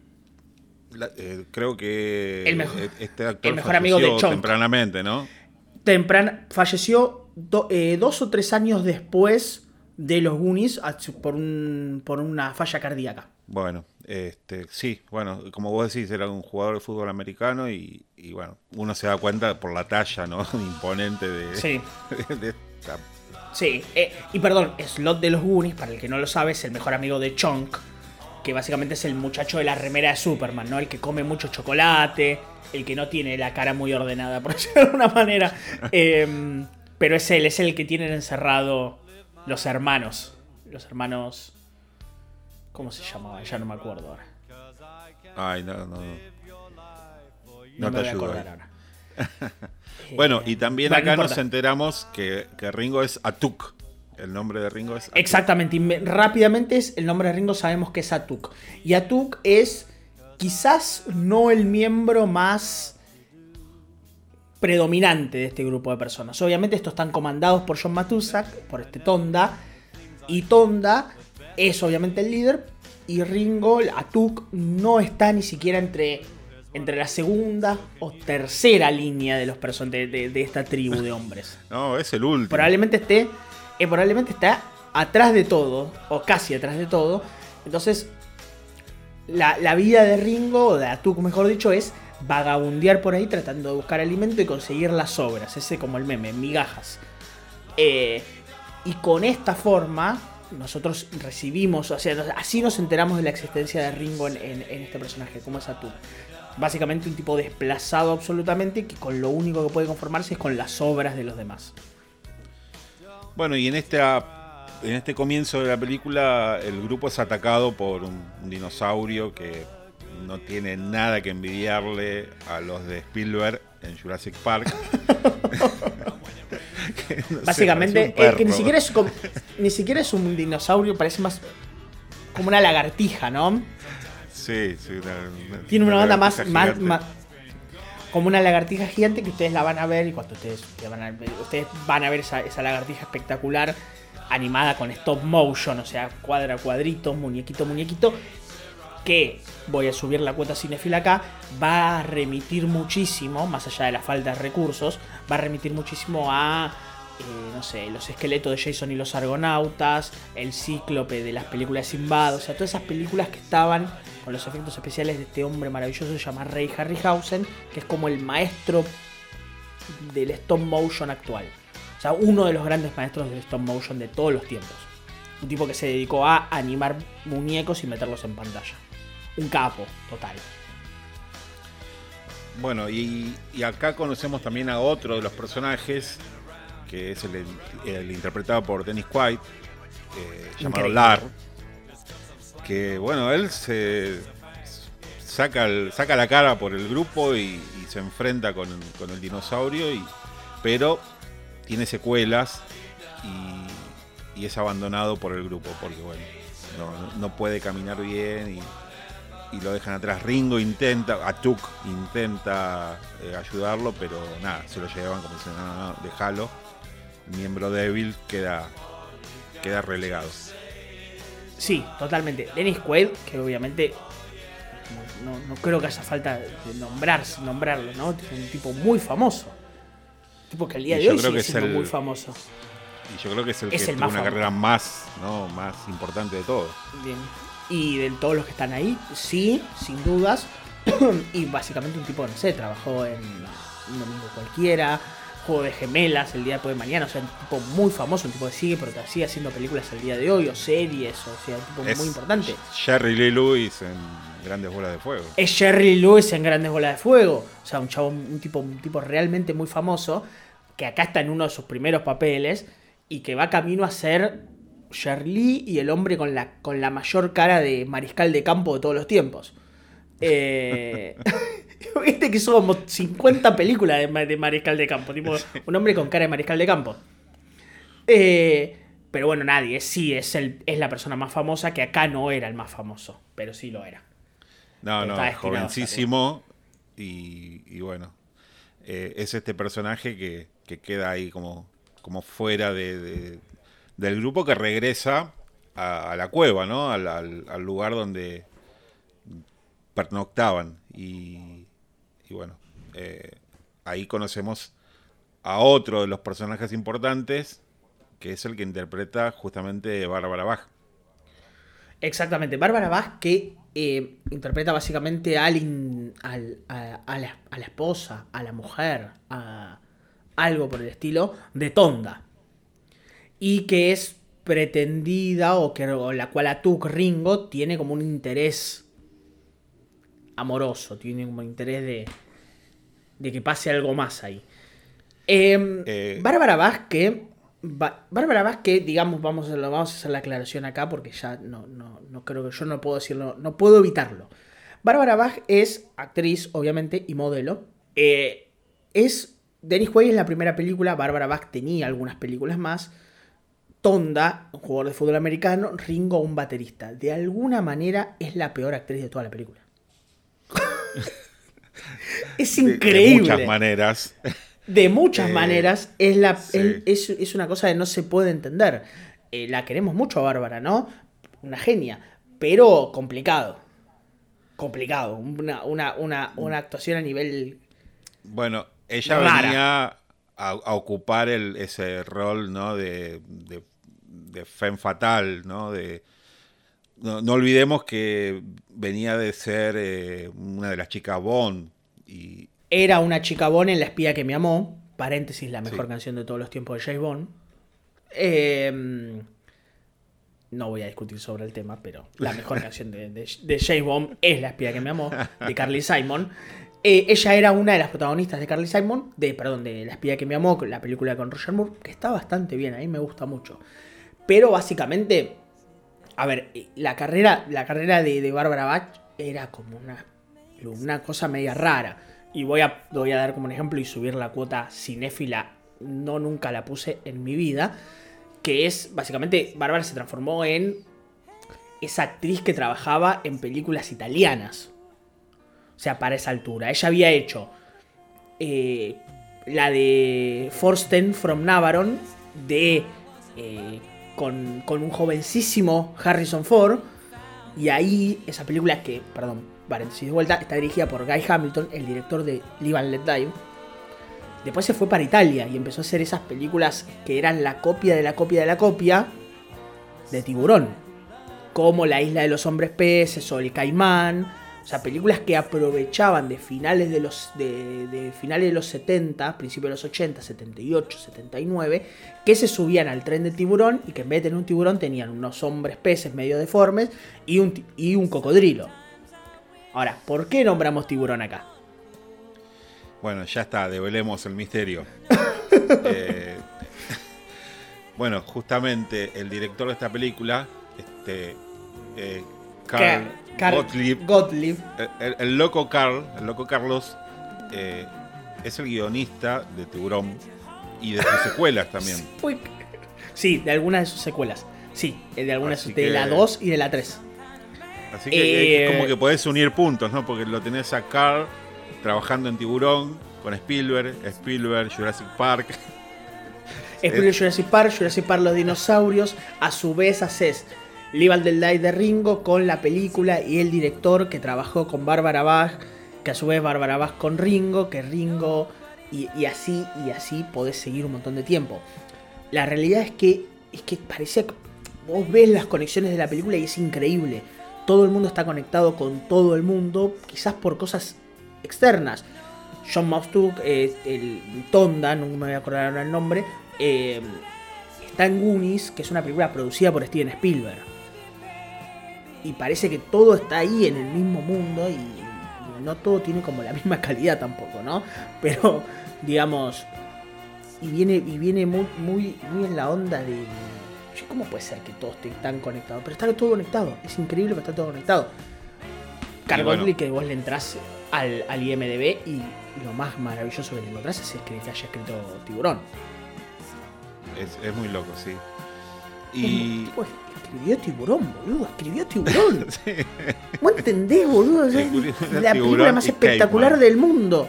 eh, creo que el mejor, e-, este actor el mejor amigo de Chonk. tempranamente, ¿no? Tempran falleció eh, dos o tres años después de los Goonies por, un, por una falla cardíaca. Bueno, este, sí, bueno, como vos decís, era un jugador de fútbol americano y, bueno, uno se da cuenta por la talla, ¿no? Imponente de, sí. Sí, eh, y perdón, Slot de los Goonies, para el que no lo sabe, es el mejor amigo de Chunk, que básicamente es el muchacho de la remera de Superman, ¿no? El que come mucho chocolate, el que no tiene la cara muy ordenada, por decirlo de alguna manera. Em, pero es él, es el que tienen encerrado los hermanos. Los hermanos ¿Cómo se llamaba? Ya no me acuerdo ahora. Ay, no, no. No, te ayudo. bueno, y también acá nos enteramos que, Ringo es Atuk. El nombre de Ringo es Atuk. Exactamente, y rápidamente es el nombre de Ringo sabemos que es Atuk. Y Atuk es quizás no el miembro más predominante de este grupo de personas. Obviamente estos están comandados por John Matusak, por este Tonda, y Tonda es obviamente el líder. Y Ringo, Atuk, no está ni siquiera entre, entre la segunda o tercera línea de los personajes de, esta tribu de hombres. no, es el último. Probablemente esté. Eh, probablemente está atrás de todo. O casi atrás de todo. Entonces. La, la vida de Ringo, o de Atuk mejor dicho, es vagabundear por ahí tratando de buscar alimento y conseguir las obras. Ese como el meme, migajas. Eh, y con esta forma nosotros recibimos, o sea, así nos enteramos de la existencia de Ringo en, este personaje, como es Atu. Básicamente un tipo desplazado absolutamente que con lo único que puede conformarse es con las obras de los demás. Bueno, y en esta en este comienzo de la película el grupo es atacado por un, dinosaurio que no tiene nada que envidiarle a los de Spielberg en Jurassic Park. Básicamente, que ni siquiera, es ni siquiera es un dinosaurio, parece más como una lagartija, ¿no? Sí, sí. Tiene una, banda más, más, como una lagartija gigante que ustedes la van a ver y cuando ustedes, van a, ustedes van a ver esa, esa lagartija espectacular animada con stop motion, o sea, cuadra cuadrito, muñequito, muñequito, que voy a subir la cuota cinefila acá, va a remitir muchísimo, más allá de la falta de recursos, va a remitir muchísimo a, eh, no sé, los esqueletos de Jason y los argonautas, el cíclope de las películas Sinbad, o sea, todas esas películas que estaban con los efectos especiales de este hombre maravilloso llamado Ray Harryhausen, que es como el maestro del stop motion actual. O sea, uno de los grandes maestros del stop motion de todos los tiempos. Un tipo que se dedicó a animar muñecos y meterlos en pantalla un capo total. Bueno, y, acá conocemos también a otro de los personajes, que es el, interpretado por Dennis White, eh, llamado Lar. Que bueno, él se, saca, saca la cara por el grupo y, se enfrenta con, el dinosaurio, y, pero tiene secuelas y, es abandonado por el grupo, porque bueno, no, puede caminar bien y, lo dejan atrás. Ringo intenta, Atuk intenta eh, ayudarlo, pero nada, se lo llevan como dicen, no, no, no, déjalo. El miembro débil queda, queda relegado. Sí, totalmente. Dennis Quaid, que obviamente no, creo que haya falta de nombrarse, nombrarlo, ¿no? Es un tipo muy famoso. tipo que al día de hoy sigue siendo muy famoso. Y yo creo que es el que tuvo una carrera más, ¿no? más importante de todos. Bien. Y de todos los que están ahí, sí, sin dudas. y básicamente un tipo, no sé, trabajó en un domingo cualquiera, Juego de Gemelas el día después de mañana, o sea, un tipo muy famoso, un tipo que sigue, pero que sigue haciendo películas el día de hoy, o series, o sea, un tipo muy importante. Jerry Lee Lewis en Grandes Bolas de Fuego. Es Jerry Lee Lewis en Grandes Bolas de Fuego, o sea, un chavo, un tipo, un tipo realmente muy famoso, que acá está en uno de sus primeros papeles, y que va camino a ser Lee y el hombre con la, con la mayor cara de mariscal de campo de todos los tiempos. Eh... Viste que somos 50 películas de, Mariscal de Campo. Tipo, un hombre con cara de Mariscal de Campo. Eh, pero bueno, nadie. Sí, es, el, es la persona más famosa, que acá no era el más famoso. Pero sí lo era. No, no, jovencísimo. Y, bueno, eh, es este personaje que, queda ahí como, como fuera de, del grupo que regresa a, la cueva, ¿no? Al, lugar donde pernoctaban. Y, y bueno, eh, ahí conocemos a otro de los personajes importantes, que es el que interpreta justamente Bárbara Bach. Exactamente, Bárbara Bach que eh, interpreta básicamente a, la, esposa, a la mujer, a algo por el estilo, de Tonda. Y que es pretendida o que la cual Atuk Ringo tiene como un interés amoroso, tiene como interés de, de que pase algo más ahí. Em, eh, Bárbara Vázquez, Bárbara Vázquez, digamos, vamos a, vamos a hacer la aclaración acá porque ya no, no, creo que yo no puedo decirlo, no puedo evitarlo. Bárbara Bach es actriz, obviamente, y modelo. Eh, es. Dennis Quaid es la primera película, Bárbara Bach tenía algunas películas más. Tonda, un jugador de fútbol americano, Ringo, un baterista. De alguna manera es la peor actriz de toda la película. es increíble. De, muchas maneras. De muchas eh, maneras. Es, la, es, una cosa que no se puede entender. Eh, la queremos mucho a Bárbara, ¿no? Una genia. Pero complicado. Complicado. Una, una, actuación a nivel. Bueno, ella venía a, ocupar el, ese rol, ¿no? De, de, de femme fatal, ¿no? De no, olvidemos que venía de ser eh, una de las chicas Bond. Y... Era una chica Bond en La espía que me amó. Paréntesis, la mejor canción de todos los tiempos de James Bond. Em, no voy a discutir sobre el tema, pero la mejor canción de, de, James Bond es La espía que me amó, de Carly Simon. Eh, ella era una de las protagonistas de Carly Simon, de, perdón, de La espía que me amó, la película con Roger Moore, que está bastante bien, a mí me gusta mucho. Pero básicamente a ver, eh, la carrera, la carrera de, de Bárbara Bach era como una, una cosa media rara. Y voy a, voy a dar como un ejemplo y subir la cuota cinéfila. No nunca la puse en mi vida. Que es, básicamente, Bárbara se transformó en esa actriz que trabajaba en películas italianas. O sea, para esa altura. Ella había hecho eh, la de Forsten from Navarone de eh, con, un jovencísimo Harrison Ford. Y ahí, esa película que, perdón, paréntesis de vuelta, está dirigida por Guy Hamilton, el director de Live and Let Die. Después se fue para Italia y empezó a hacer esas películas que eran la copia de la copia de la copia de Tiburón. Como La Isla de los Hombres Peces o El Caimán o sea, películas que aprovechaban de finales de los, de, finales de los 70, principios de los 80, 78, 79, que se subían al tren de tiburón y que en vez de tener un tiburón tenían unos hombres peces medio deformes y un, y un cocodrilo. Ahora, ¿por qué nombramos tiburón acá? Bueno, ya está, develemos el misterio. Eh, bueno, justamente el director de esta película, este, eh, Carl, Carl Gottlieb. Gottlieb. El, el loco Carl, el loco Carlos, eh, es el guionista de Tiburón y de sus secuelas también. Sí, de algunas de sus secuelas. Sí, eh, de algunas Así de que- la 2 y de la 3. Así que Eh, es como que podés unir puntos, ¿no? Porque lo tenés a Carl trabajando en Tiburón con Spielberg, Spielberg, Jurassic Park. Spielberg Jurassic Park, Jurassic Park los dinosaurios. A su vez haces Live and Die de Ringo con la película y el director que trabajó con Bárbara Bach, que a su vez Bárbara Bach con Ringo, que Ringo y, así y así podés seguir un montón de tiempo. La realidad es que es que parecía que vos ves las conexiones de la película y es increíble. Todo el mundo está conectado con todo el mundo, quizás por cosas externas. John Maustock, eh, el Tonda, no me voy a acordar ahora el nombre, eh, está en Goonies, que es una película producida por Steven Spielberg. Y parece que todo está ahí en el mismo mundo y, y no todo tiene como la misma calidad tampoco, ¿no? Pero, digamos, y viene, y viene muy, muy, muy en la onda de... ¿Cómo puede ser que todo esté tan conectado? Pero está todo conectado, es increíble, pero está todo conectado. Carl bueno. Que vos le entras al, al IMDB y lo más maravilloso que le encontrás es que haya escrito Tiburón. Es, es muy loco, sí. Y... Escribió Tiburón, boludo, escribió Tiburón. Sí. ¿Vos entendés, boludo? Es la película más espectacular del mundo.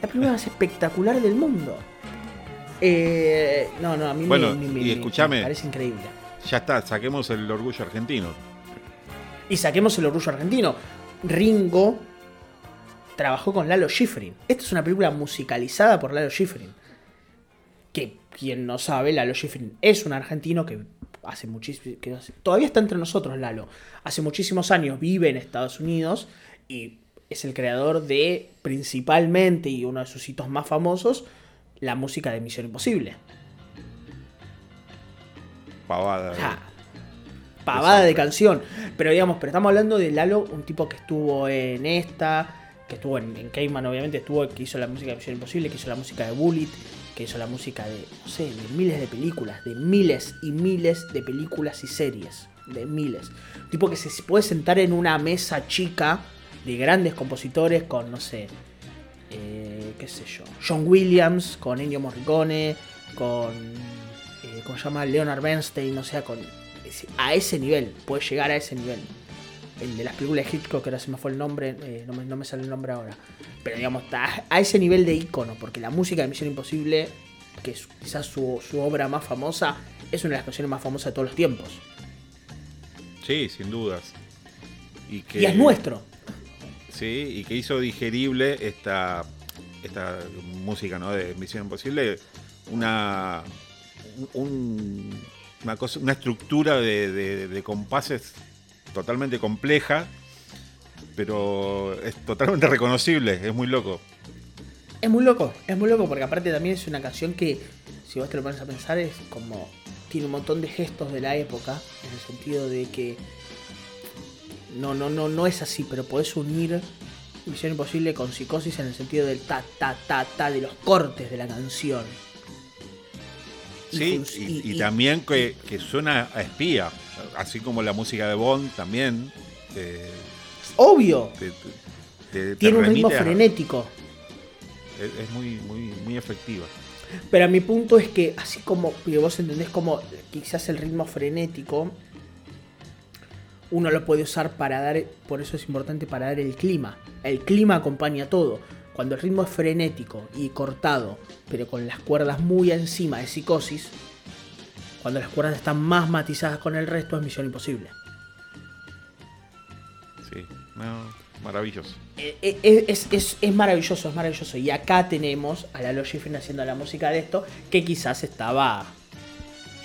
La película más espectacular del mundo. Eh, no, no, a mí me- Bueno, me, me- y me- escúchame. me parece increíble. Ya está, saquemos el orgullo argentino. Y saquemos el orgullo argentino. Ringo trabajó con Lalo Schifrin. Esta es una película musicalizada por Lalo Schifrin. Que quien no sabe, Lalo Schifrin es un argentino que hace muchísimo. todavía está entre nosotros, Lalo. Hace muchísimos años vive en Estados Unidos y es el creador de, principalmente, y uno de sus hitos más famosos, la música de Misión Imposible. Pavada. Ja, pavada de canción. Pero digamos, pero estamos hablando de Lalo, un tipo que estuvo en esta, que estuvo en, en Cayman, obviamente, estuvo, que hizo la música de Misión Imposible, que hizo la música de Bullet, que hizo la música de, no sé, de miles de películas, de miles y miles de películas y series. De miles. Tipo que se puede sentar en una mesa chica de grandes compositores con, no sé, eh, qué sé yo, John Williams, con Ennio Morricone, con, eh, ¿cómo se llama? Leonard Bernstein, o sea, con a ese nivel, puede llegar a ese nivel. El de las películas de Hitchcock, que ahora se me fue el nombre, eh, no, me, no me sale el nombre ahora. Pero digamos, está a ese nivel de icono, porque la música de Misión Imposible, que es quizás su, su obra más famosa, es una de las canciones más famosas de todos los tiempos. Sí, sin dudas. Y, que, Y es nuestro. Sí, y que hizo digerible esta, esta música ¿no? de Misión Imposible. Una, un- una, cosa, una estructura de, de- de compases totalmente compleja, pero es totalmente reconocible, es muy loco. Es muy loco, es muy loco porque aparte también es una canción que, si vos te lo pones a pensar, es como. Tiene un montón de gestos de la época, en el sentido de que. No, no, no, no es así, pero podés unir Misión Imposible con Psicosis en el sentido del ta, ta, ta, ta, de los cortes de la canción. Sí, y, y- y y- también que, que suena a espía, así como la música de Bond también. eh, Obvio, te- te- te- te tiene un ritmo frenético. Es, es muy, muy, muy efectiva. Pero a mi punto es que, así como que vos entendés como quizás el ritmo frenético, uno lo puede usar para dar, por eso es importante para dar el clima. El clima acompaña todo. Cuando el ritmo es frenético y cortado, pero con las cuerdas muy encima de psicosis, cuando las cuerdas están más matizadas con el resto, es misión imposible. Sí, no, maravilloso. Eh, eh, Es, es- es maravilloso, es maravilloso. Y acá tenemos a Lalo Schifrin haciendo la música de esto, que quizás estaba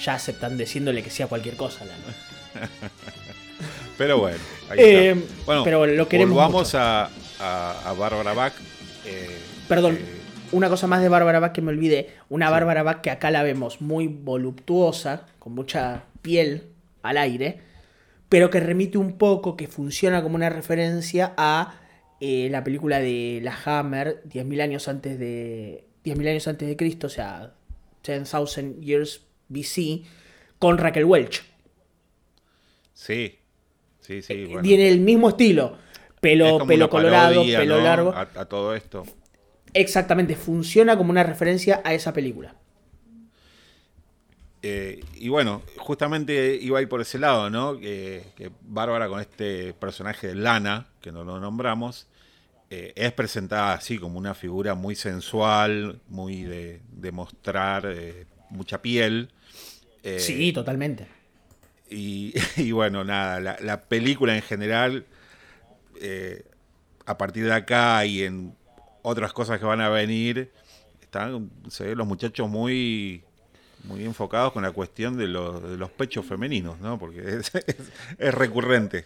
ya aceptando, diciéndole que sea cualquier cosa, Lalo. Pero bueno, ahí Eh, está. Bueno, pero lo queremos volvamos mucho. a, a, a Bárbara Bach. eh, Perdón, eh, una cosa más de Bárbara Bach que me olvidé. Una Sí. Bárbara Bach que acá la vemos muy voluptuosa, con mucha piel al aire, pero que remite un poco, que funciona como una referencia a eh, la película de La Hammer, 10.000 años antes de 10.000 años antes de Cristo, o sea, 10,000 years BC, con Raquel Welch. sí, Sí, sí, bueno. Tiene el mismo estilo. Pelo, pelo colorado, pelo largo. A, a todo esto. Exactamente, funciona como una referencia a esa película. Eh, y bueno, justamente iba a ir por ese lado, ¿no? Que, Bárbara con este personaje de Lana, que no lo nombramos, eh, es presentada así como una figura muy sensual, muy de, mostrar eh, mucha piel. sí, totalmente. Y, bueno, nada, la, película en general, a partir de acá y en otras cosas que van a venir, están, se ven los muchachos muy muy enfocados con la cuestión de, los pechos femeninos, ¿no? Porque es, recurrente.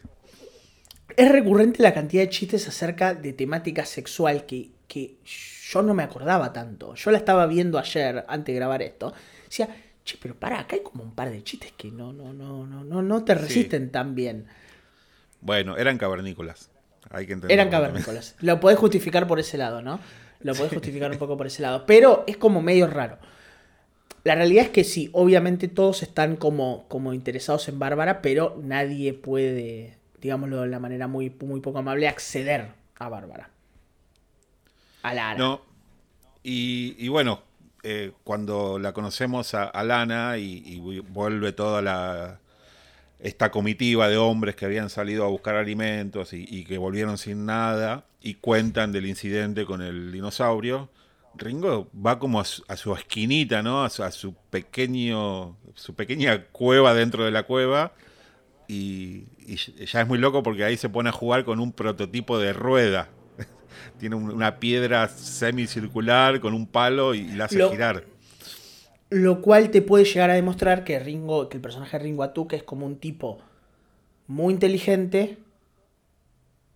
Es recurrente la cantidad de chistes acerca de temática sexual que, que yo no me acordaba tanto. Yo la estaba viendo ayer, antes de grabar esto. Decía, che, pero para, acá hay como un par de chistes que no, no, no, no, no, no te resisten tan bien. Bueno, eran cavernícolas. Hay que Eran cavernícolas. Lo podés justificar por ese lado, ¿no? Lo podés justificar un poco por ese lado. Pero es como medio raro. La realidad es que sí, obviamente todos están como, como interesados en Bárbara, pero nadie puede, digámoslo de la manera muy, muy poco amable, acceder a Bárbara. A Lana. No. Y, bueno, eh, cuando la conocemos a, Lana y, vuelve toda la, esta comitiva de hombres que habían salido a buscar alimentos y, y, que volvieron sin nada y cuentan del incidente con el dinosaurio, Ringo va como a su, esquinita, ¿no? A su, pequeño, su pequeña cueva dentro de la cueva. Y, ya es muy loco porque ahí se pone a jugar con un prototipo de rueda. Tiene una piedra semicircular con un palo y, la hace girar. Lo cual te puede llegar a demostrar que Ringo, que el personaje Ringo Atuque es como un tipo muy inteligente,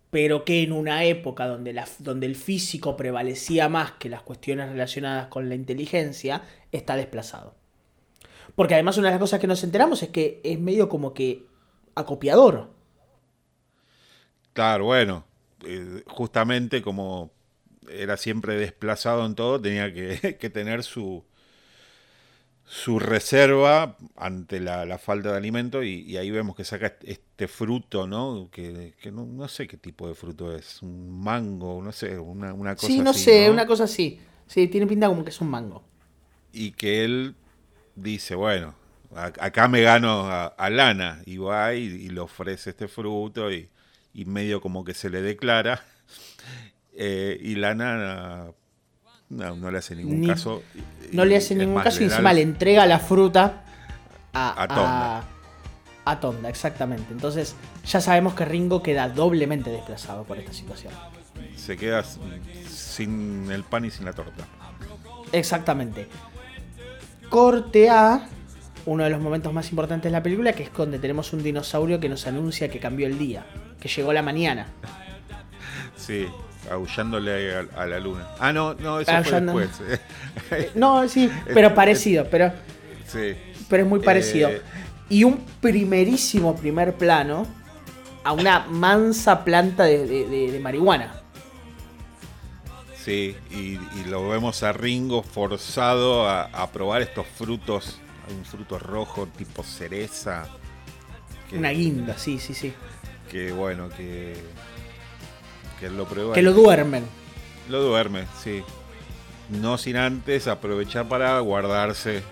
pero que en una época donde, la, donde el físico prevalecía más que las cuestiones relacionadas con la inteligencia, está desplazado. Porque además una de las cosas que nos enteramos es que es medio como que acopiador. Claro, bueno, eh, justamente como era siempre desplazado en todo, tenía que, que tener su, su reserva ante la, falta de alimento y, ahí vemos que saca este fruto, ¿no? Que, no, sé qué tipo de fruto es, un mango, no sé, una, una cosa Sí, no sé, una cosa así. Sí, tiene pinta como que es un mango. Y que él dice, bueno, acá me gano a, Lana y va y, le ofrece este fruto y, medio como que se le declara. Eh, y Lana no, no le hace ningún caso. No le hace ningún caso y encima le entrega la fruta a, Tonda. A, Tonda, exactamente. Entonces ya sabemos que Ringo queda doblemente desplazado por esta situación. Se queda sin el pan y sin la torta. Exactamente. Corte a uno de los momentos más importantes de la película, que es donde tenemos un dinosaurio que nos anuncia que cambió el día, que llegó la mañana. Sí, aullándole a, la luna. Ah, no, no, eso fue después. no, sí, pero parecido, pero. Sí. Pero es muy parecido. Eh, y un primerísimo primer plano a una mansa planta de, marihuana. Sí, y, lo vemos a Ringo forzado a, probar estos frutos. Un fruto rojo tipo cereza. una guinda, sí, sí, sí. Que bueno, que que lo prueba. Que lo duermen. Lo duerme, sí. No sin antes aprovechar para guardarse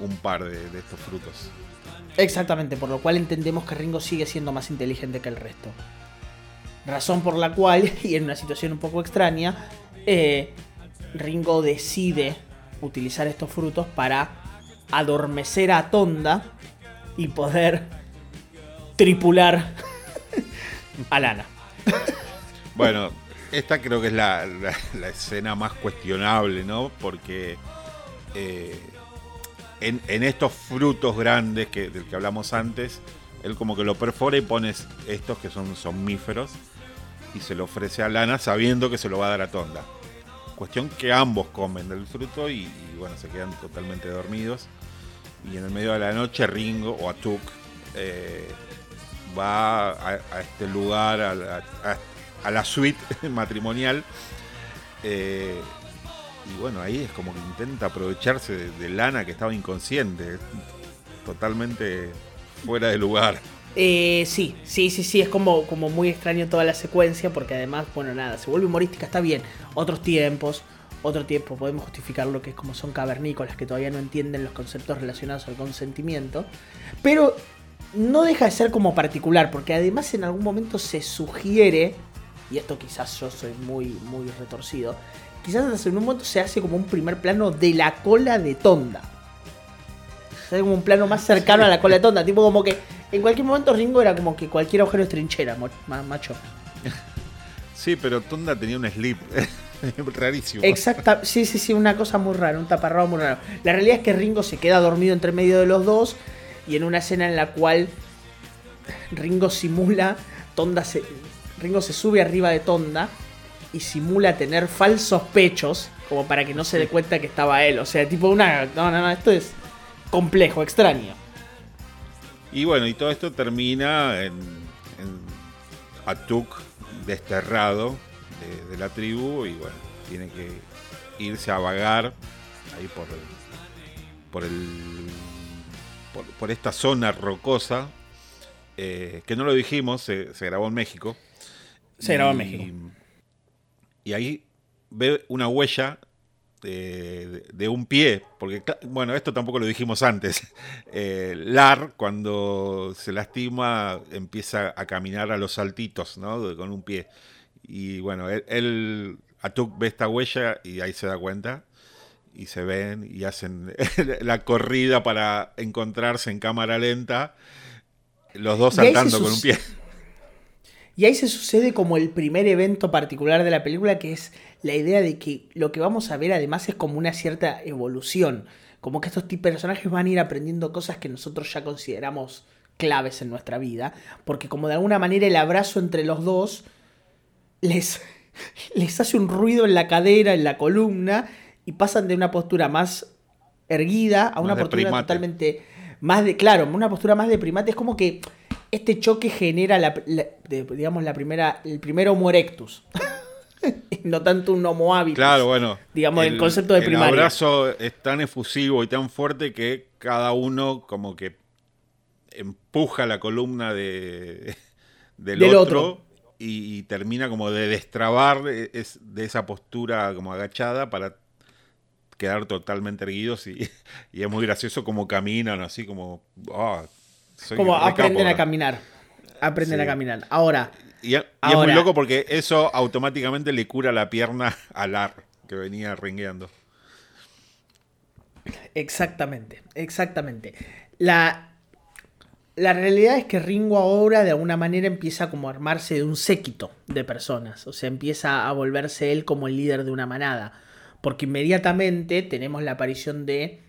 un, par de, estos frutos. Exactamente, por lo cual entendemos que Ringo sigue siendo más inteligente que el resto. Razón por la cual, y en una situación un poco extraña, eh, Ringo decide utilizar estos frutos para adormecer a Tonda y poder tripular a Lana. Bueno, esta creo que es la, escena más cuestionable, ¿no? Porque eh, en, estos frutos grandes que, del que hablamos antes, él como que lo perfora y pone estos que son somníferos y se lo ofrece a Lana sabiendo que se lo va a dar a Tonda. Cuestión que ambos comen del fruto y, bueno, se quedan totalmente dormidos. Y en el medio de la noche Ringo o Atuk eh, va a, este lugar, a, a la suite matrimonial. Eh, y bueno, ahí es como que intenta aprovecharse de, Lana que estaba inconsciente, totalmente fuera de lugar. Eh, sí, sí, sí, sí, es como, como muy extraño toda la secuencia porque además, bueno, nada, se vuelve humorística, está bien. Otros tiempos, otro tiempo podemos justificar lo que es como son cavernícolas que todavía no entienden los conceptos relacionados al consentimiento. Pero no deja de ser como particular porque además en algún momento se sugiere, y esto quizás yo soy muy, muy retorcido, quizás en un momento se hace como un primer plano de la cola de Tonda. Se hace como un plano más cercano a la cola de Tonda, tipo como que en cualquier momento Ringo era como que cualquier agujero es trinchera, macho. Sí, pero Tonda tenía un slip. Rarísimo. Exacta, sí, sí, sí, una cosa muy rara, un taparrado muy raro. La realidad es que Ringo se queda dormido entre medio de los dos y en una escena en la cual Ringo simula, Tonda se, Ringo se sube arriba de Tonda y simula tener falsos pechos como para que no se dé cuenta que estaba él. O sea, tipo una... No, no, no, esto es complejo, extraño. Y bueno, y todo esto termina en, en Atuk desterrado de, la tribu y bueno, tiene que irse a vagar ahí por el, por el por, esta zona rocosa eh, que no lo dijimos, se, grabó en México. Se grabó en México. Y ahí ve una huella de, un pie, porque bueno, esto tampoco lo dijimos antes. Eh, Lar, cuando se lastima, empieza a caminar a los saltitos, ¿no? Con un pie. Y bueno, él, Atuk ve esta huella y ahí se da cuenta. Y se ven y hacen la corrida para encontrarse en cámara lenta. Los dos saltando con un pie. Y ahí se sucede como el primer evento particular de la película, que es la idea de que lo que vamos a ver además es como una cierta evolución. Como que estos personajes van a ir aprendiendo cosas que nosotros ya consideramos claves en nuestra vida. Porque como de alguna manera el abrazo entre los dos les, les hace un ruido en la cadera, en la columna, y pasan de una postura más erguida a una postura totalmente más de, claro, una postura más de primate. Es como que este choque genera la, digamos, la primera, el primer Homo erectus. no tanto un Homo hábitus. Claro, bueno. Digamos, el, concepto de primaria. El abrazo es tan efusivo y tan fuerte que cada uno como que empuja la columna de, del, otro y, termina como de destrabar de, esa postura como agachada para quedar totalmente erguidos y, es muy gracioso como caminan, así como... Como aprenden a caminar. Aprenden a caminar. Ahora... Y, es muy loco porque eso automáticamente le cura la pierna al Ar que venía ringueando. Exactamente, exactamente. La, la realidad es que Ringo ahora de alguna manera empieza como a armarse de un séquito de personas, o sea, empieza a volverse él como el líder de una manada, porque inmediatamente tenemos la aparición de...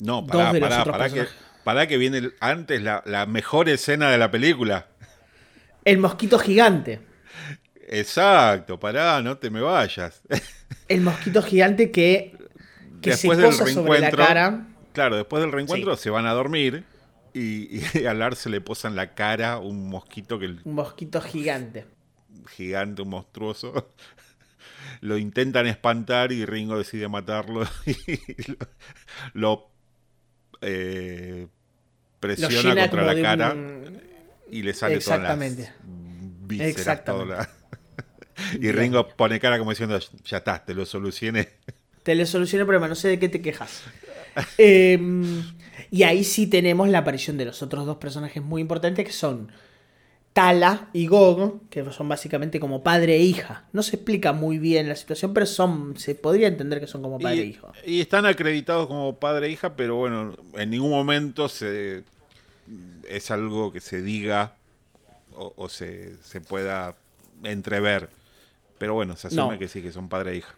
No, pará, pará, pará que, pará que viene antes la, mejor escena de la película. El mosquito gigante. Exacto, pará, no te me vayas. El mosquito gigante que, que se posa sobre la cara. Claro, después del reencuentro se van a dormir y, y al Ar se le posa en la cara un mosquito que... Un mosquito gigante. Gigante, un monstruoso. Lo intentan espantar y Ringo decide matarlo y lo, eh, presiona contra la cara y le sale Exactamente. todas las Exactamente. y Ringo pone cara como diciendo, ya está, te lo solucioné. Te lo solucioné el problema, no sé de qué te quejas. eh, y ahí sí tenemos la aparición de los otros dos personajes muy importantes que son Tala y Gog, que son básicamente como padre e hija. No se explica muy bien la situación, pero son se podría entender que son como padre e hijo. Y están acreditados como padre e hija, pero bueno, en ningún momento se es algo que se diga o, se, pueda entrever. Pero bueno, se asume que sí, que son padre e hija.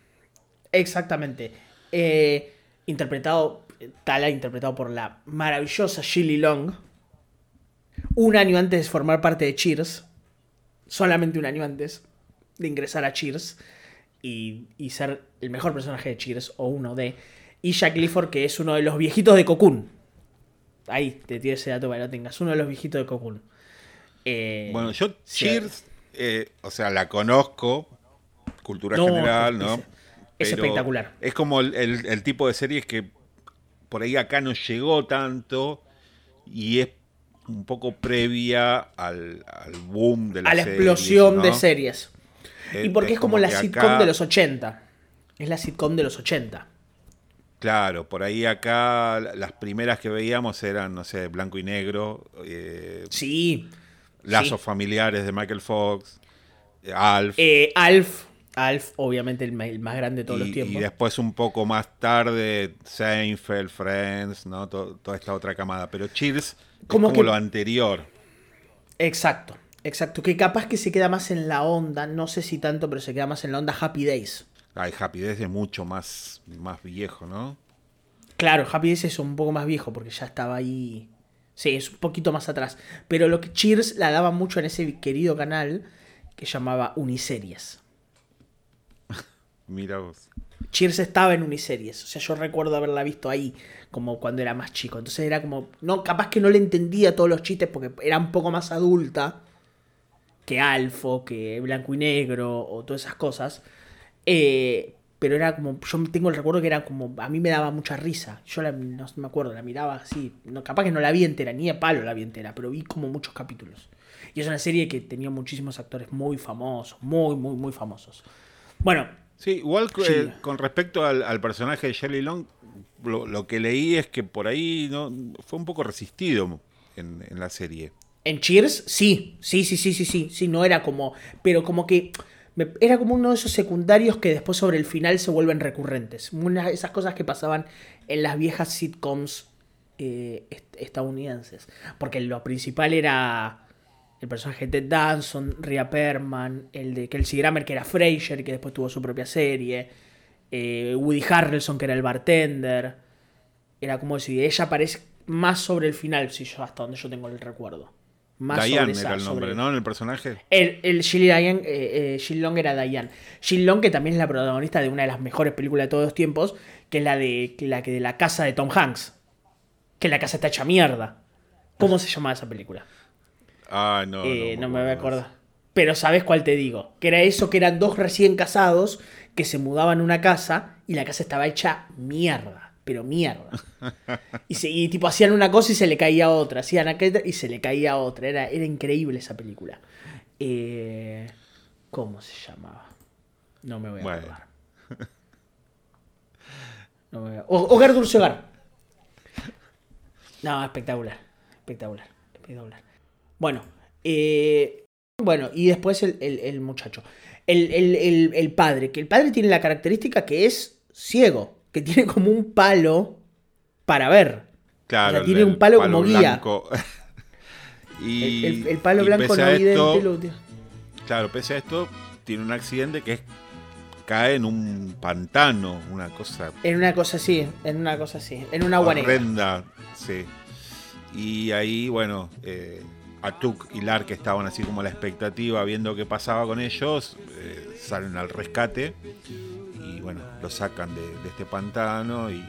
Exactamente. Eh, interpretado Tala interpretado por la maravillosa Shilly Long, un año antes de formar parte de Cheers, solamente un año antes de ingresar a Cheers y, ser el mejor personaje de Cheers o uno de, y Jack Clifford, que es uno de los viejitos de Cocoon. Ahí te tiro ese dato para que lo tengas, uno de los viejitos de Cocoon. Eh, bueno, yo Cheers, eh, o sea, la conozco, cultura general, ¿no? Es, espectacular. Es como el, tipo de series que por ahí acá no llegó tanto y es un poco previa al, al boom de la a la series, explosión ¿no? de series. Eh, y porque es, como, la sitcom acá- de los 80. Es la sitcom de los 80. Claro, por ahí acá las primeras que veíamos eran, no sé, blanco y negro, eh, Sí. lazos sí. familiares de Michael Fox, eh, Alf. Eh, Alf. Alf, obviamente el, más grande de todos los tiempos. y después un poco más tarde, Seinfeld, Friends, ¿no? To- toda esta otra camada. Pero Cheers Como es como que- lo anterior. Exacto, exacto. Que capaz que se queda más en la onda, no sé si tanto, pero se queda más en la onda Happy Days. Ay, Happy Days es mucho más, más viejo, ¿no? Claro, Happy Days es un poco más viejo porque ya estaba ahí. Sí, es un poquito más atrás. Pero lo que Cheers la daba mucho en ese querido canal que llamaba Uniseries. Mira vos. Cheers estaba en Uniseries. O sea, yo recuerdo haberla visto ahí, como cuando era más chico. Entonces era como. No, capaz que no le entendía todos los chistes porque era un poco más adulta que Alfo, que Blanco y Negro, o todas esas cosas. Eh, pero era como. Yo tengo el recuerdo que era como. A mí me daba mucha risa. Yo no me acuerdo, la miraba así. No, capaz que no la vi entera, ni de palo la vi entera, pero vi como muchos capítulos. Y es una serie que tenía muchísimos actores muy famosos, muy, muy, muy famosos. Bueno, Sí, igual eh, con respecto al, al personaje de Shelley Long, lo, lo que leí es que por ahí no fue un poco resistido en, en la serie. En Cheers, sí, sí, sí, sí, sí, sí, sí, no era como, pero como que me- era como uno de esos secundarios que después sobre el final se vuelven recurrentes. Una de esas cosas que pasaban en las viejas sitcoms eh, est- estadounidenses. Porque lo principal era el personaje de Ted Danson, Rhea Perman, el de Kelsey Grammer, que era Frasier, que después tuvo su propia serie, eh, Woody Harrelson, que era el bartender. Era como si ella aparece más sobre el final, si yo, hasta donde yo tengo el recuerdo. Más Diane sobre esa- era el nombre, sobre- ¿no? En el personaje. el, el Jill, Diane, eh, eh, Jill Long era Diane. Jill Long, que también es la protagonista de una de las mejores películas de todos los tiempos, que es la de la que de la casa de Tom Hanks. Que la casa está hecha mierda. ¿Cómo se llamaba esa película? Ah, no. Eh, no me voy a acordar. Pero sabes cuál te digo. Que era eso, que eran dos recién casados que se mudaban a una casa y la casa estaba hecha mierda. Pero mierda. Y, se- y tipo hacían una cosa y se le caía otra. Hacían aquella y se le caía otra. Era, era increíble esa película. Eh, ¿Cómo se llamaba? No me voy a Bueno. acordar. No me voy a- O- Hogar Dulce Hogar. No, espectacular. Espectacular. Espectacular. Bueno, eh, bueno, y después el, el- el muchacho. El, padre, que el padre tiene la característica que es ciego, que tiene como un palo para ver. Claro, O sea, tiene un palo como guía. blanco. El, y, el- el palo y blanco pese no esto, lo. Claro, pese a esto, tiene un accidente que es cae en un pantano, una cosa En una cosa así, en una cosa así, en una horrenda, sí. Y ahí, bueno, eh, Atuk y Lar, que estaban así como a la expectativa, viendo qué pasaba con ellos, eh, salen al rescate y, bueno, lo sacan de, de este pantano y,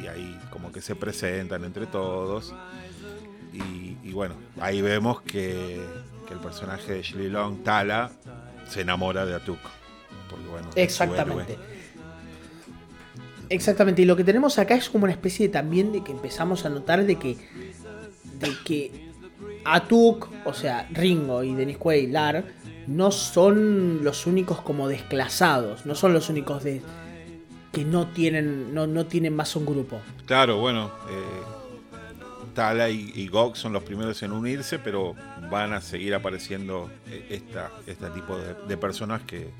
y ahí como que se presentan entre todos. Y, y bueno, ahí vemos que, que el personaje de Long, Tala, se enamora de Atuk. Porque, bueno, Exactamente. Exactamente. Y lo que tenemos acá es como una especie de, también de que empezamos a notar de que. de que Atuk, o sea, Ringo y Dennis Quaid, Lar, no son los únicos como desclasados. No son los únicos de. que no tienen. no, no tienen más un grupo. Claro, bueno, eh, Tala y, y Gog son los primeros en unirse, pero van a seguir apareciendo eh, esta, este tipo de, personas que,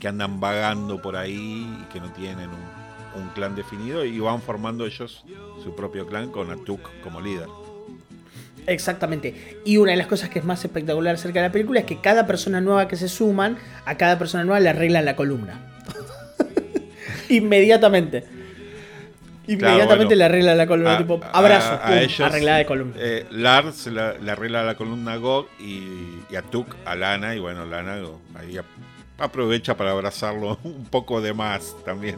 que andan vagando por ahí y que no tienen un clan definido y van formando ellos su propio clan con Atuk como líder. Exactamente. Y una de las cosas que es más espectacular acerca de la película es que cada persona nueva que se suman, a cada persona nueva le arreglan la columna. Inmediatamente. Inmediatamente bueno. le arreglan la columna. A- tipo, a- abrazo, a ellos, arreglada de columna. eh, Lars la- le arregla la columna a Gog y, y Atuk a Lana y bueno, Lana ahí ap- aprovecha para abrazarlo un poco de más también.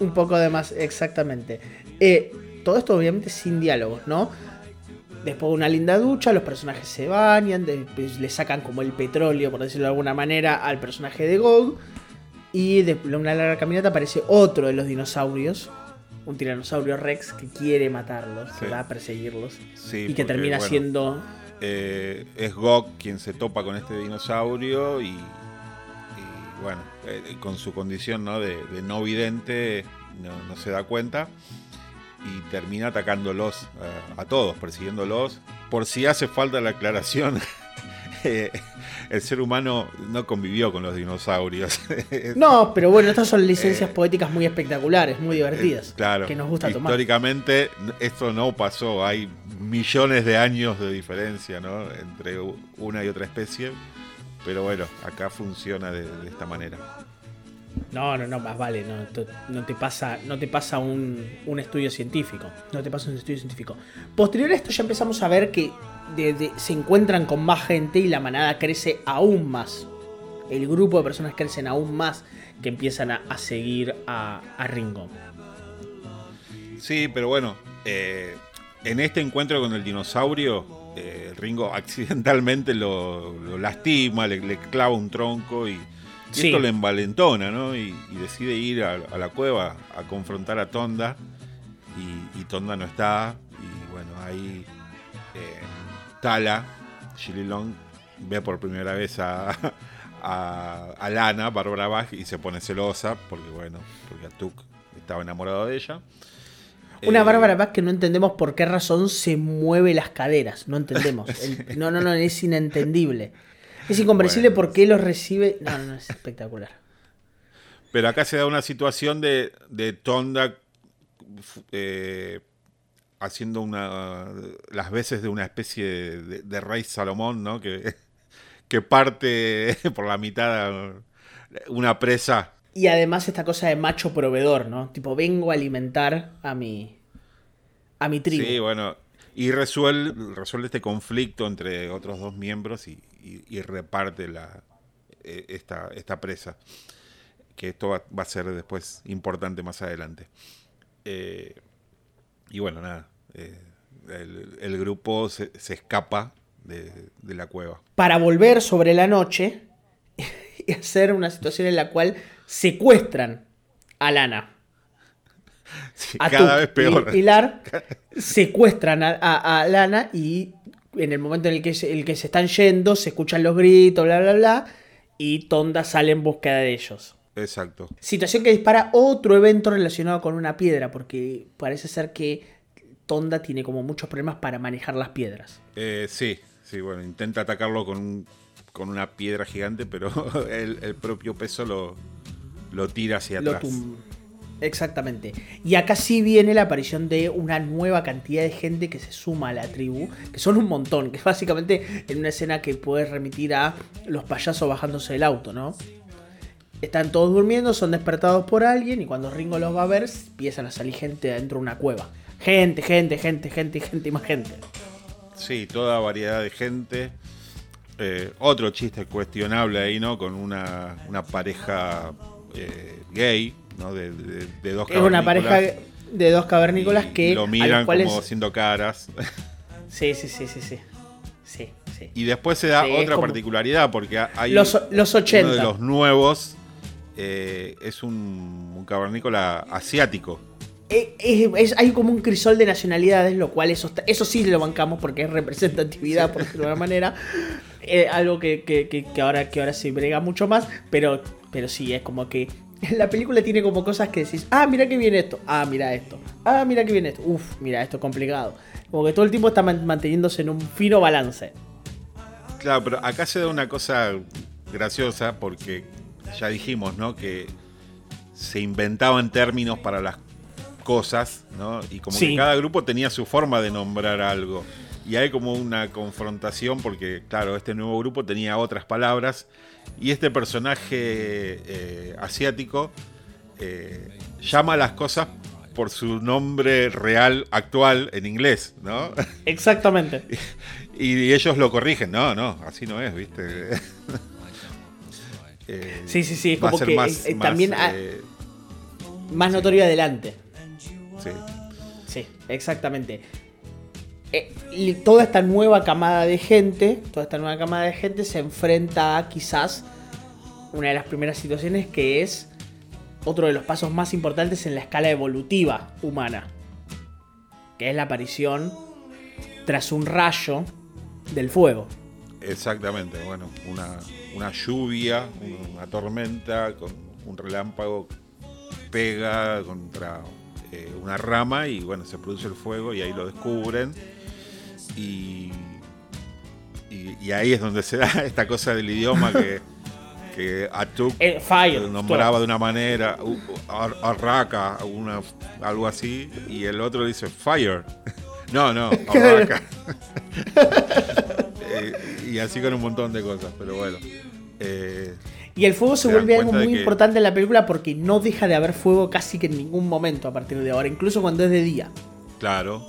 Un poco de más, exactamente. Eh, todo esto obviamente sin diálogos, ¿no? Después de una linda ducha, los personajes se bañan, después le sacan como el petróleo, por decirlo de alguna manera, al personaje de Gog. Y de una larga caminata aparece otro de los dinosaurios, un tiranosaurio Rex que quiere matarlos, que va a perseguirlos. Sí, y que termina bueno, siendo eh, es Gok quien se topa con este dinosaurio y, bueno, eh, con su condición de, no vidente no, se da cuenta y termina atacándolos a todos, persiguiéndolos. Por si hace falta la aclaración, el ser humano no convivió con los dinosaurios. no, pero bueno, estas son licencias eh, poéticas muy espectaculares, muy divertidas. Eh, claro. Que nos gusta tomar. Históricamente esto no pasó. Hay millones de años de diferencia ¿no? entre una y otra especie. Pero bueno, acá funciona de, esta manera. No, no, no, más vale, no, te pasa, no te pasa un, un, estudio científico. No te pasa un estudio científico. Posterior a esto ya empezamos a ver que se encuentran con más gente y la manada crece aún más. El grupo de personas crecen aún más que empiezan a, seguir a, Ringo. Sí, pero bueno, eh, en este encuentro con el dinosaurio, eh, Ringo accidentalmente lo, lastima, le, clava un tronco y, esto le envalentona, ¿no? Y, decide ir a, la cueva a confrontar a Tonda y, Tonda no está y bueno, ahí eh, Tala, Shilly Long, ve por primera vez a, a, Lana, Barbara Bach, y se pone celosa, porque bueno, porque Atuk estaba enamorado de ella. Una eh, Bárbara Bach que no entendemos por qué razón se mueve las caderas. No entendemos. no, no, no, es inentendible. Es incomprensible por qué los recibe. No, no, es espectacular. Pero acá se da una situación de, de Tonda eh, haciendo una las veces de una especie de, rey Salomón, ¿no? Que, que parte por la mitad una presa. Y además esta cosa de macho proveedor, ¿no? Tipo, vengo a alimentar a mi a mi tribu. Sí, bueno, y resuelve, resuelve este conflicto entre otros dos miembros y, reparte la, e, esta, esta presa. Que esto va, a ser después importante más adelante. Eh, y bueno, nada. Eh, el, grupo se, escapa de, la cueva. Para volver sobre la noche y hacer una situación en la cual secuestran a Lana. a cada vez peor. Y Pilar secuestran a, Lana y en el momento en el que, se, el que se están yendo se escuchan los gritos, bla, bla, bla, y Tonda sale en búsqueda de ellos. Exacto. Situación que dispara otro evento relacionado con una piedra, porque parece ser que Tonda tiene como muchos problemas para manejar las piedras. Eh, sí, sí, bueno, intenta atacarlo con, con una piedra gigante, pero el, propio peso lo, lo tira hacia atrás. Exactamente. Y acá sí viene la aparición de una nueva cantidad de gente que se suma a la tribu, que son un montón, que es básicamente en una escena que puede remitir a los payasos bajándose del auto, ¿no? Están todos durmiendo, son despertados por alguien y cuando Ringo los va a ver, empiezan a salir gente dentro de una cueva. Gente, gente, gente, gente, gente y más gente. Sí, toda variedad de gente. Eh, otro chiste cuestionable ahí, ¿no? Con una, pareja eh, gay, ¿no? De, dos Es una pareja de dos cavernícolas que. Lo miran como haciendo caras. Sí, sí, sí, sí, sí. Sí, Y después se da otra particularidad, porque hay los, los 80. uno de los nuevos eh, es un, un cavernícola asiático. Eh, hay como un crisol de nacionalidades, lo cual eso, eso sí lo bancamos porque es representatividad, por decirlo de alguna manera. Eh, algo que, ahora, que ahora se brega mucho más, pero, pero sí, es como que la película tiene como cosas que decís, ah, mira que viene esto, ah, mira esto, ah, mira que viene esto, uff, mira esto complicado. Como que todo el tiempo está manteniéndose en un fino balance. Claro, pero acá se da una cosa graciosa porque ya dijimos, ¿no? Que se inventaban términos para las cosas, ¿no? Y como que cada grupo tenía su forma de nombrar algo. Y hay como una confrontación porque, claro, este nuevo grupo tenía otras palabras y este personaje eh, asiático eh, llama las cosas por su nombre real actual en inglés, ¿no? Exactamente. y, ellos lo corrigen, no, no, así no es, ¿viste? Eh, sí, sí, sí, es como que también más notorio adelante. Sí. exactamente. Eh, toda esta nueva camada de gente, toda esta nueva camada de gente se enfrenta a quizás una de las primeras situaciones que es otro de los pasos más importantes en la escala evolutiva humana, que es la aparición tras un rayo del fuego. Exactamente, bueno, una, una lluvia, una tormenta con un relámpago pega contra eh, una rama y bueno, se produce el fuego y ahí lo descubren. Y, y, ahí es donde se da esta cosa del idioma que, que Atuk eh, fire, nombraba de una manera, Arraka, una, algo así, y el otro dice Fire. No, no, Arraka. Eh, y así con un montón de cosas, pero bueno. Y el fuego se, vuelve algo muy importante en la película porque no deja de haber fuego casi que en ningún momento a partir de ahora, incluso cuando es de día. Claro.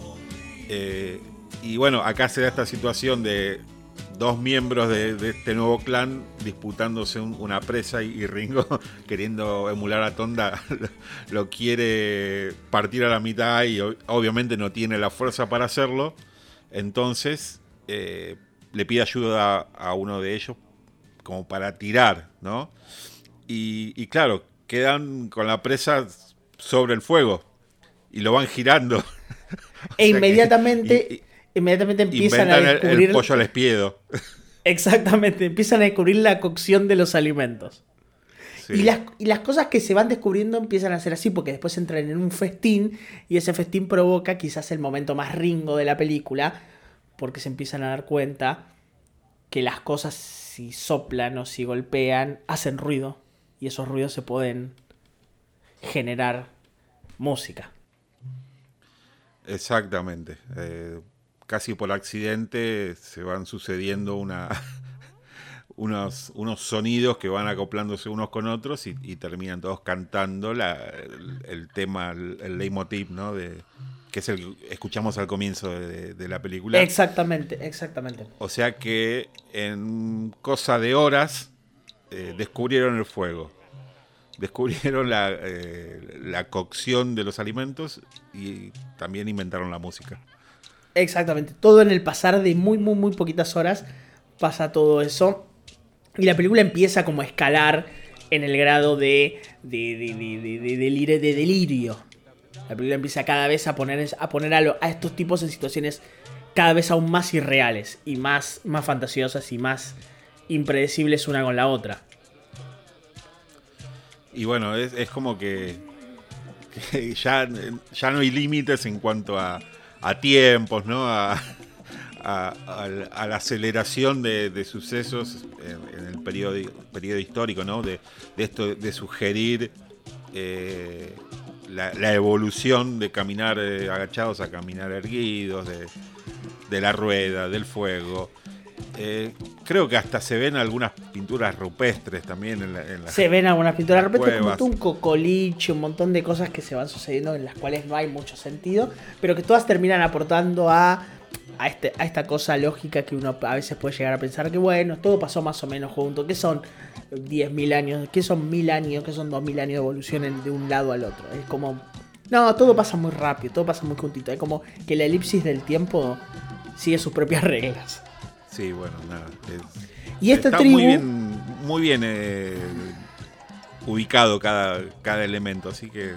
Eh, y bueno, acá se da esta situación de dos miembros de, este nuevo clan disputándose una presa y, Ringo, queriendo emular a Tonda, lo, quiere partir a la mitad y obviamente no tiene la fuerza para hacerlo. Entonces eh, le pide ayuda a uno de ellos como para tirar, ¿no? Y, claro, quedan con la presa sobre el fuego y lo van girando. e inmediatamente, inmediatamente empiezan a descubrir... El, pollo al espiedo. Exactamente, empiezan a descubrir la cocción de los alimentos. Y, las, y, las, cosas que se van descubriendo empiezan a ser así, porque después entran en un festín y ese festín provoca quizás el momento más ringo de la película, porque se empiezan a dar cuenta que las cosas si soplan o si golpean, hacen ruido y esos ruidos se pueden generar música. Exactamente. Eh, casi por accidente se van sucediendo una, unos, unos sonidos que van acoplándose unos con otros y, terminan todos cantando el, tema, el, el leitmotiv, ¿no? De, que es el escuchamos al comienzo de, la película. Exactamente, exactamente. O sea que en cosa de horas eh, descubrieron el fuego, descubrieron la, eh, la cocción de los alimentos y también inventaron la música. Exactamente, todo en el pasar de muy, muy, muy poquitas horas pasa todo eso. Y la película empieza como a escalar en el grado de, de, de, de delirio. La película empieza cada vez a poner, a, poner a, estos tipos en situaciones cada vez aún más irreales y más, más fantasiosas y más impredecibles una con la otra. Y bueno, es, como que, ya, ya no hay límites en cuanto a, tiempos, ¿no? A, la aceleración de, sucesos en, el periodo, periodo histórico, ¿no? De, esto de sugerir eh, la, evolución de caminar eh, agachados a caminar erguidos, de, la rueda, del fuego. Eh, creo que hasta se ven algunas pinturas rupestres también en, la, Se ven algunas pinturas rupestres, como un cocoliche, un montón de cosas que se van sucediendo en las cuales no hay mucho sentido, pero que todas terminan aportando a a, este, a esta cosa lógica que uno a veces puede llegar a pensar que bueno, todo pasó más o menos junto, que son 10.000 años, que son 1.000 años, que son 2.000 años de evolución de un lado al otro. Es como... No, todo pasa muy rápido, todo pasa muy juntito. Es como que la elipsis del tiempo sigue sus propias reglas. Sí, bueno, nada. y esta está Muy bien, muy bien eh, ubicado cada, cada elemento, así que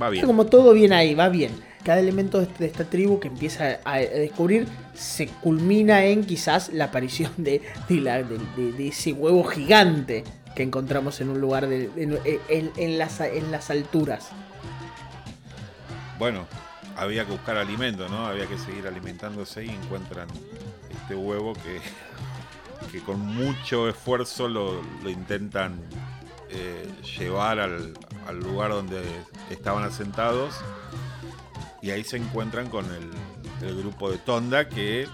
va bien. Como todo bien ahí, va bien cada elemento de esta tribu que empieza a descubrir se culmina en quizás la aparición de, de, ese huevo gigante que encontramos en un lugar de, en, las, en las alturas. Bueno, había que buscar alimento, ¿no? Había que seguir alimentándose y encuentran este huevo que, que con mucho esfuerzo lo, intentan eh, llevar al, al lugar donde estaban asentados. Y ahí se encuentran con el, grupo de Tonda que eh,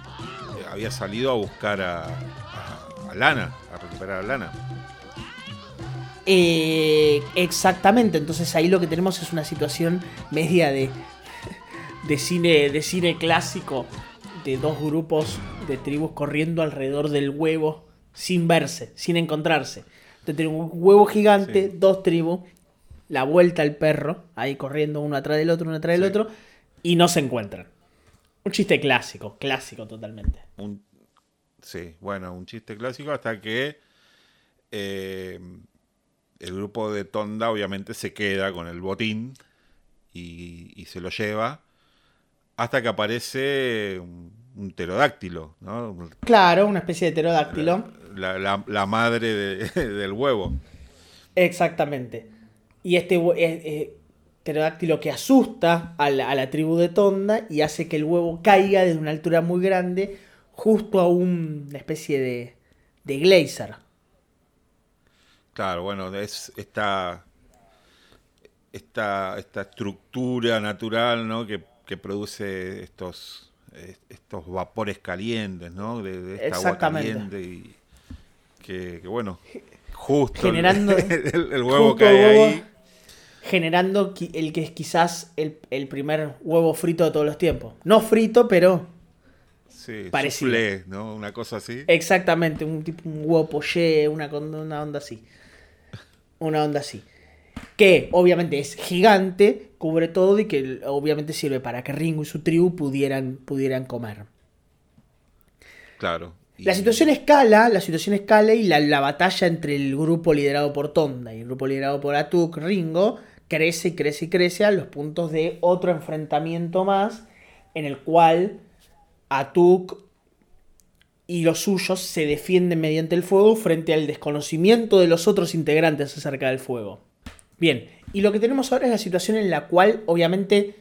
había salido a buscar a, Lana, a recuperar a Lana. Eh, exactamente, entonces ahí lo que tenemos es una situación media de, de, cine, de cine clásico, de dos grupos de tribus corriendo alrededor del huevo sin verse, sin encontrarse. Entonces tenemos un huevo gigante, dos tribus, la vuelta al perro, ahí corriendo uno atrás del otro, uno atrás del otro y no se encuentran. Un chiste clásico, clásico totalmente. sí, bueno, un chiste clásico hasta que eh, el grupo de Tonda obviamente se queda con el botín y, se lo lleva hasta que aparece un pterodáctilo, ¿no? Claro, una especie de pterodáctilo. La, la- la madre de- del huevo. Exactamente. Y este eh, eh, pterodáctilo que asusta a la, a la tribu de Tonda y hace que el huevo caiga desde una altura muy grande justo a un- una especie de, de glacier. Claro, bueno, es esta, esta, esta estructura natural, ¿no? Que, que produce estos, eh, estos vapores calientes, ¿no? De, de esta agua caliente y que, que, bueno, justo Generando- el, el huevo cae huevo ahí. Generando el que es quizás el, el primer huevo frito de todos los tiempos. No frito, pero Sí, parecido. soufflé, ¿no? Una cosa así. exactamente un tipo un huevo poché, una, una onda así. Una onda así. Que obviamente es gigante, cubre todo y que obviamente sirve para que Ringo y su tribu pudieran, pudieran comer. Claro. Y- La situación escala, la situación escala y la, la batalla entre el grupo liderado por Tonda y el grupo liderado por Atuk, Ringo, crece y crece y crece a los puntos de otro enfrentamiento más en el cual Atuk y los suyos se defienden mediante el fuego frente al desconocimiento de los otros integrantes acerca del fuego. Bien, y lo que tenemos ahora es la situación en la cual obviamente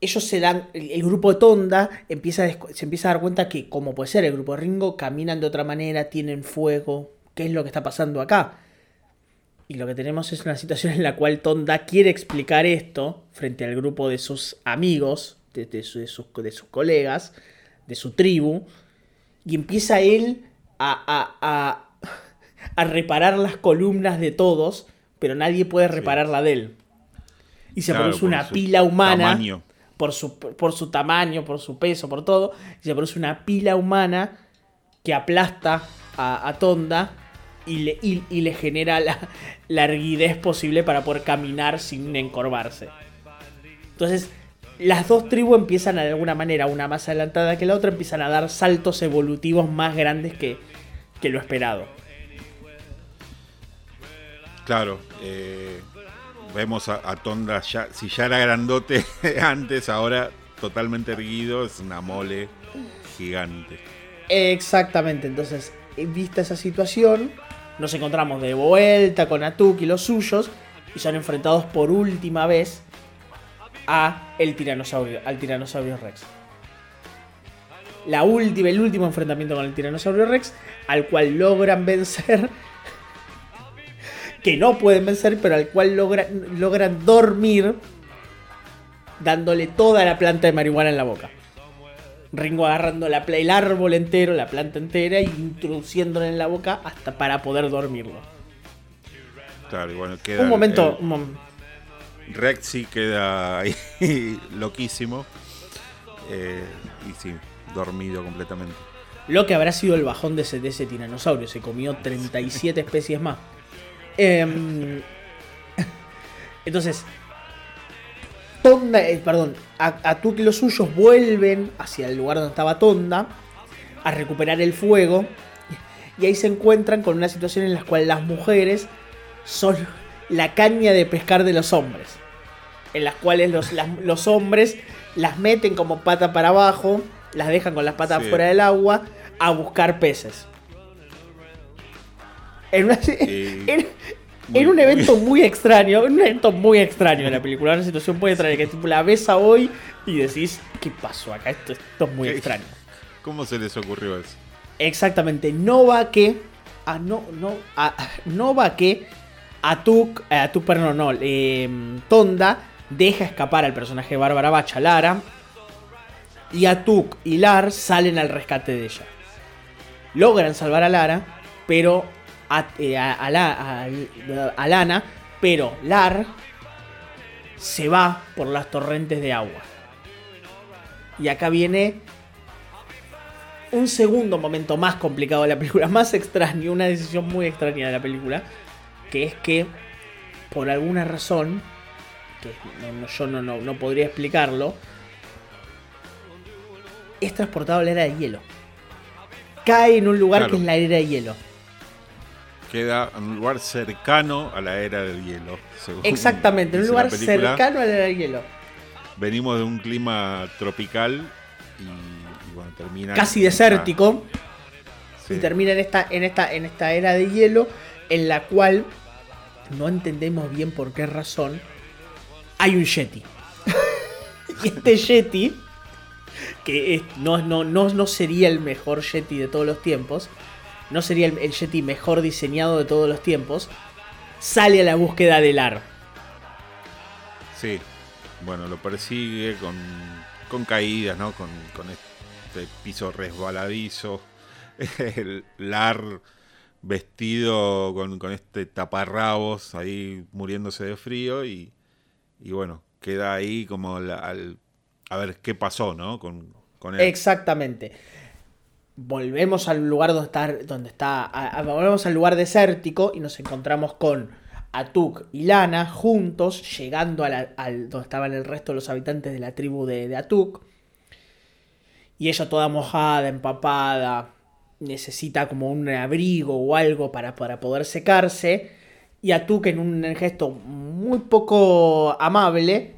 ellos se dan, el, grupo de Tonda empieza se empieza a dar cuenta que, como puede ser el grupo de Ringo, caminan de otra manera, tienen fuego, ¿qué es lo que está pasando acá? Y lo que tenemos es una situación en la cual Tonda quiere explicar esto frente al grupo de sus amigos, de, de su- de sus, de sus colegas, de su tribu, y empieza él a- a- a reparar las columnas de todos, pero nadie puede reparar la de él. Y se Claro, produce una pila humana tamaño. por su, por su tamaño, por su peso, por todo, y se produce una pila humana que aplasta a, a Tonda y le, y, y le genera la, la posible para poder caminar sin encorvarse. Entonces, las dos tribus empiezan de alguna manera, una más adelantada que la otra, empiezan a dar saltos evolutivos más grandes que, que lo esperado. Claro, eh, vemos a, a Tonda ya, si ya era grandote antes, ahora totalmente erguido, es una mole gigante. Exactamente, entonces, eh, vista esa situación, nos encontramos de vuelta con Atuk y los suyos y son enfrentados por última vez a el tiranosaurio, al tiranosaurio Rex. La última, el último enfrentamiento con el tiranosaurio Rex, al cual logran vencer, que no pueden vencer, pero al cual logran, logran dormir, dándole toda la planta de marihuana en la boca. Ringo agarrando la, el árbol entero, la planta entera, e introduciéndola en la boca hasta para poder dormirlo. Claro, y bueno, queda Un momento, el- un mom- Rex sí queda ahí loquísimo. eh, y sí, dormido completamente. lo que habrá sido el bajón de ese, de ese tiranosaurio. Se comió 37 especies más. Em, entonces, Tonda, eh, perdón, a- Atuk y los suyos vuelven hacia el lugar donde estaba Tonda a recuperar el fuego. Y ahí se encuentran con una situación en la cual las mujeres son la caña de pescar de los hombres. En las cuales los, las- los hombres las meten como pata para abajo, las dejan con las patas Sí. fuera del agua a buscar peces. En, una- Y- en- muy- en un evento muy extraño, en un evento muy extraño de la película, una situación muy extraña que tipo, la ves a hoy y decís, ¿qué pasó acá? Esto, esto es muy ¿Qué? extraño. ¿Cómo se les ocurrió eso? Exactamente, no va que. A, no, no, a- no va que. Atuk, eh, Atuk, perdón, no, eh, Tonda deja escapar al personaje de Bárbara Bacha, Lara. Y Atuk y Lar salen al rescate de ella. Logran salvar a Lara, pero. A, eh, a- a la- a- a Lana, pero Lar se va por las torrentes de agua. Y acá viene un segundo momento más complicado de la película, más extraño, una decisión muy extraña de la película, que es que por alguna razón, que no- no- yo no, no, no podría explicarlo, es transportado a la era de hielo. Cae en un lugar Claro. que es la era de hielo. Queda en un lugar cercano a la era del hielo. Exactamente, en un lugar cercano a la era de hielo. Venimos de un clima tropical termina casi en esta- desértico sí. y termina en esta, en, esta, en esta era de hielo en la cual no entendemos bien por qué razón hay un Yeti. y este Yeti, que es- no, no, no, no sería el mejor Yeti de todos los tiempos, no sería el, el Yeti mejor diseñado de todos los tiempos, sale a la búsqueda del Ar. Sí, bueno, lo persigue con, con caídas, ¿no? Con, con este piso resbaladizo. El Lar vestido con, con este taparrabos ahí muriéndose de frío y, y bueno, queda ahí como la- al, a ver qué pasó, ¿no? Con, con él. Exactamente. Volvemos al lugar donde está, donde está a- volvemos al lugar desértico y nos encontramos con Atuk y Lana juntos, llegando a donde estaban el resto de los habitantes de la tribu de, de Atuk. Y ella toda mojada, empapada, necesita como un abrigo o algo para, para poder secarse. Y Atuk en un gesto muy poco amable,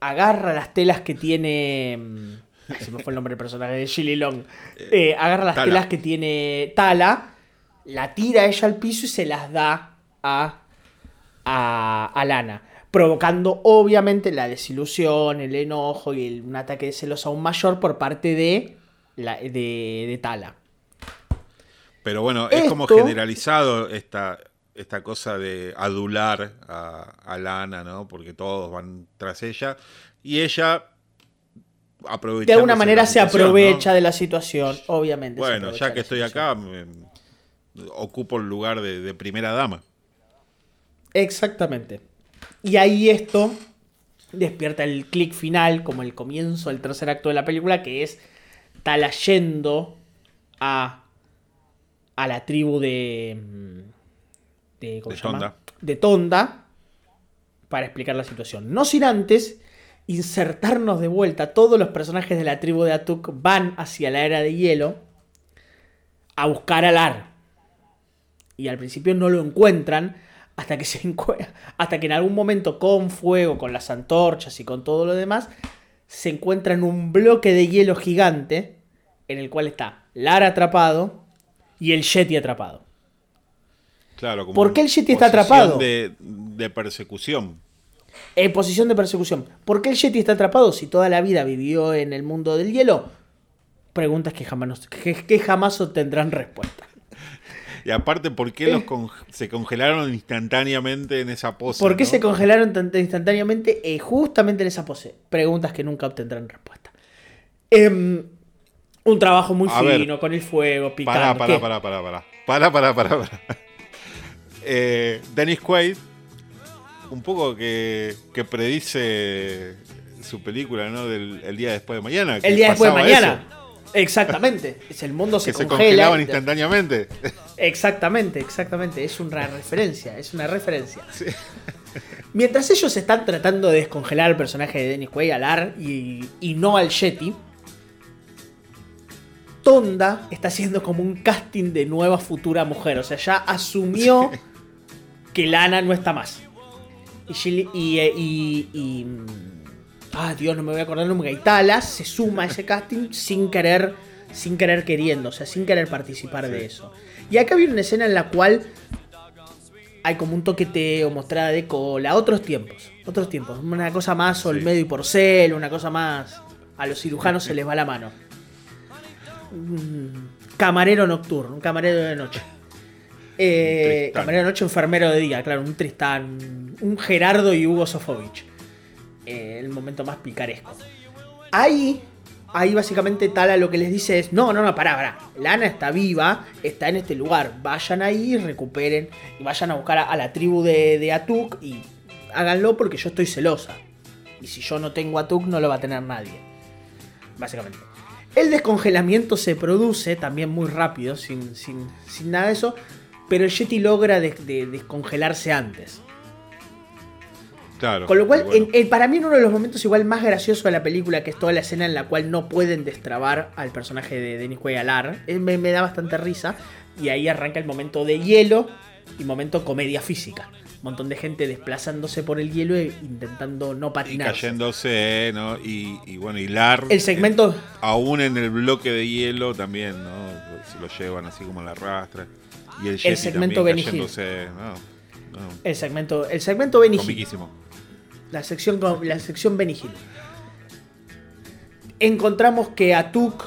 agarra las telas que tiene... se me fue el nombre del personaje de Shilly Long. Eh, agarra las Tala. telas que tiene Tala, la tira ella al piso y se las da a, a, a Lana. Provocando obviamente la desilusión, el enojo y el- un ataque de celos aún mayor por parte de, la, de, de Tala. Pero bueno, es como generalizado esta, esta cosa de adular a, a Lana, ¿no? Porque todos van tras ella. Y ella. De alguna manera se aprovecha de la situación, obviamente. Bueno, ya que estoy acá, me- ocupo el lugar de, de primera dama. Exactamente. Y ahí esto despierta el clic final, como el comienzo del tercer acto de la película, que es Tala yendo a, a la tribu de. mm, de, ¿cómo De se llama? Tonda. De Tonda para explicar la situación. No sin antes insertarnos de vuelta. Todos los personajes de la tribu de Atuk van hacia la era de hielo a buscar al Ar y al principio no lo encuentran hasta que se hasta que en algún momento con fuego, con las antorchas y con todo lo demás se encuentran un bloque de hielo gigante en el cual está Lara atrapado y el Yeti atrapado. Claro, como ¿Por qué el Yeti está atrapado? De, de persecución. En posición de persecución. ¿Por qué el Yeti está atrapado si toda la vida vivió en el mundo del hielo? Preguntas que jamás, que, que jamás obtendrán respuesta. Y aparte, ¿por qué los con- se congelaron instantáneamente en esa pose? ¿Por qué no? se congelaron tan- instantáneamente eh, justamente en esa pose? Preguntas que nunca obtendrán respuesta. Em, un trabajo muy A ver. fino, con el fuego, picando. Pará, pará, pará, pará, pará. Pará, pará, pará, pará. Eh, Dennis Quaid, un poco que, que predice su película, ¿no? Del el día después de mañana. El día después de mañana. eso, Exactamente. Es el mundo se que se congela. congelaban instantáneamente. Exactamente, exactamente. Es una referencia, es una referencia. Mientras ellos están tratando de descongelar al personaje de Dennis Quaid, al Ar, y, y no al Yeti, Tonda está haciendo como un casting de nueva futura mujer. O sea, ya asumió que Lana no está más. Y, eh, y- y, mm, Ah, Dios, no me voy a acordar nombre. Gaitala se suma a ese casting sin querer, sin querer queriendo, o sea, sin querer participar de eso. Y acá viene una escena en la cual hay como un toqueteo, mostrada de cola, otros tiempos, otros tiempos. Una cosa más Olmedo y Porcel, una cosa más. A los cirujanos se les va la mano. Un camarero nocturno, un camarero de noche. Eh, camarero de noche, enfermero de día, claro, un Tristán, un Gerardo y Hugo Sofovich. Eh, el momento más picaresco. Ahí, ahí básicamente Tala lo que les dice es, no, no, no, pará, pará. Lana está viva, está en este lugar. Vayan ahí, recuperen y vayan a buscar a, a la tribu de, de Atuk y háganlo porque yo estoy celosa. Y si yo no tengo Atuk, no lo va a tener nadie. Básicamente. El descongelamiento se produce también muy rápido, sin, sin, sin nada de eso. Pero el Yeti logra de- de- descongelarse antes. Claro. Con lo cual, bueno, en- en- para mí uno de los momentos igual más graciosos de la película, que es toda la escena en la cual no pueden destrabar al personaje de Denis Quaid Alar, eh, me, me da bastante risa. Y ahí arranca el momento de hielo y momento comedia física. Un montón de gente desplazándose por el hielo e intentando no Y patinar. cayéndose, ¿no? Y, y bueno, hilar. El segmento- eh, aún en el bloque de hielo también, ¿no? Se lo llevan así como la rastra. Y el, segmento Benny Hill. cayéndose, ¿no? No, El segmento, el segmento Benny Hill. La sección, la sección Benny Hill. Encontramos que Atuk,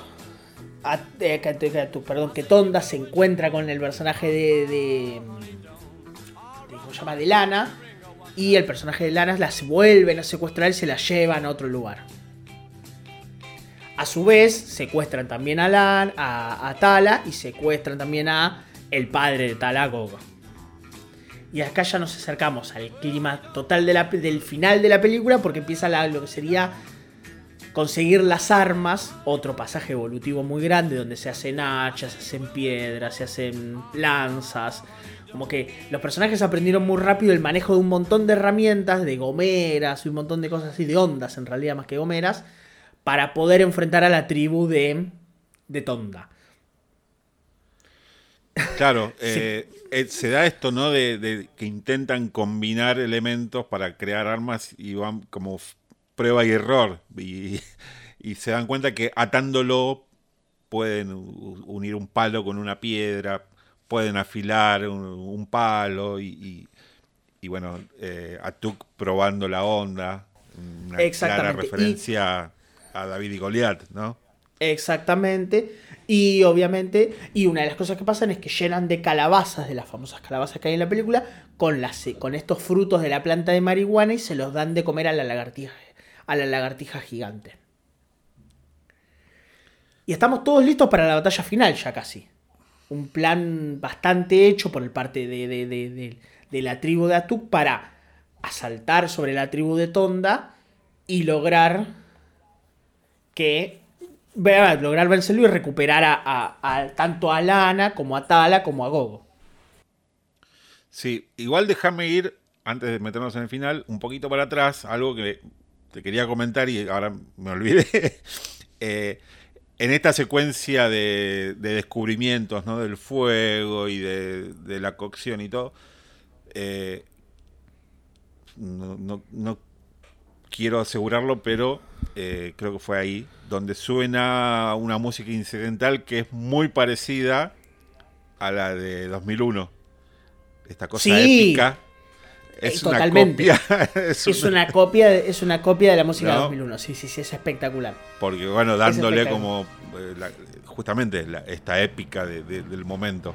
eh, que, que Atuk, perdón, que Tonda se encuentra con el personaje de, de, de- ¿cómo se llama? De Lana y el personaje de Lana las vuelven a secuestrar y se la llevan a otro lugar. A su vez, secuestran también a, Lan, a, a Tala y secuestran también a el padre de Tala, Gogo. Y acá ya nos acercamos al clima total del final de la película porque empieza la- lo que sería conseguir las armas, otro pasaje evolutivo muy grande donde se hacen hachas, se hacen piedras, se hacen lanzas. Como que los personajes aprendieron muy rápido el manejo de un montón de herramientas, de gomeras y un montón de cosas así, de ondas en realidad más que gomeras, para poder enfrentar a la tribu de, de Tonda. Claro, eh, eh, se da esto, ¿no? De, de que intentan combinar elementos para crear armas y van como prueba y error. Y, y se dan cuenta que atándolo pueden unir un palo con una piedra, pueden afilar un, un palo y, y- y bueno, eh, Atuk probando la onda. Una clara Exactamente, y- referencia a David y Goliat, ¿no? Exactamente. Y obviamente, y una de las cosas que pasan es que llenan de calabazas, de las famosas calabazas que hay en la película, con, las, con estos frutos de la planta de marihuana y se los dan de comer a la lagartija, a la lagartija gigante. Y estamos todos listos para la batalla final ya casi. Un plan bastante hecho por el parte de, de- de- de- la tribu de Atuk para asaltar sobre la tribu de Tonda y lograr que lograr vencerlo y recuperar a, tanto a Lana como a Tala como a Gogo. Sí, igual déjame ir, antes de meternos en el final, un poquito para atrás, algo que te quería comentar y ahora me olvidé. Eh, en esta secuencia de, de descubrimientos ¿no? del fuego y de, de la cocción y todo, eh, no, no- no quiero asegurarlo, pero eh, creo que fue ahí, donde suena una música incidental que es muy parecida a la de 2001 esta cosa Sí. épica. Es Eh, una totalmente. copia. es Es una- una copia, de- es una copia de la música de No. 2001. Sí, sí, sí, es espectacular. Porque, bueno, dándole como eh, la- justamente la- esta épica de- de- del momento.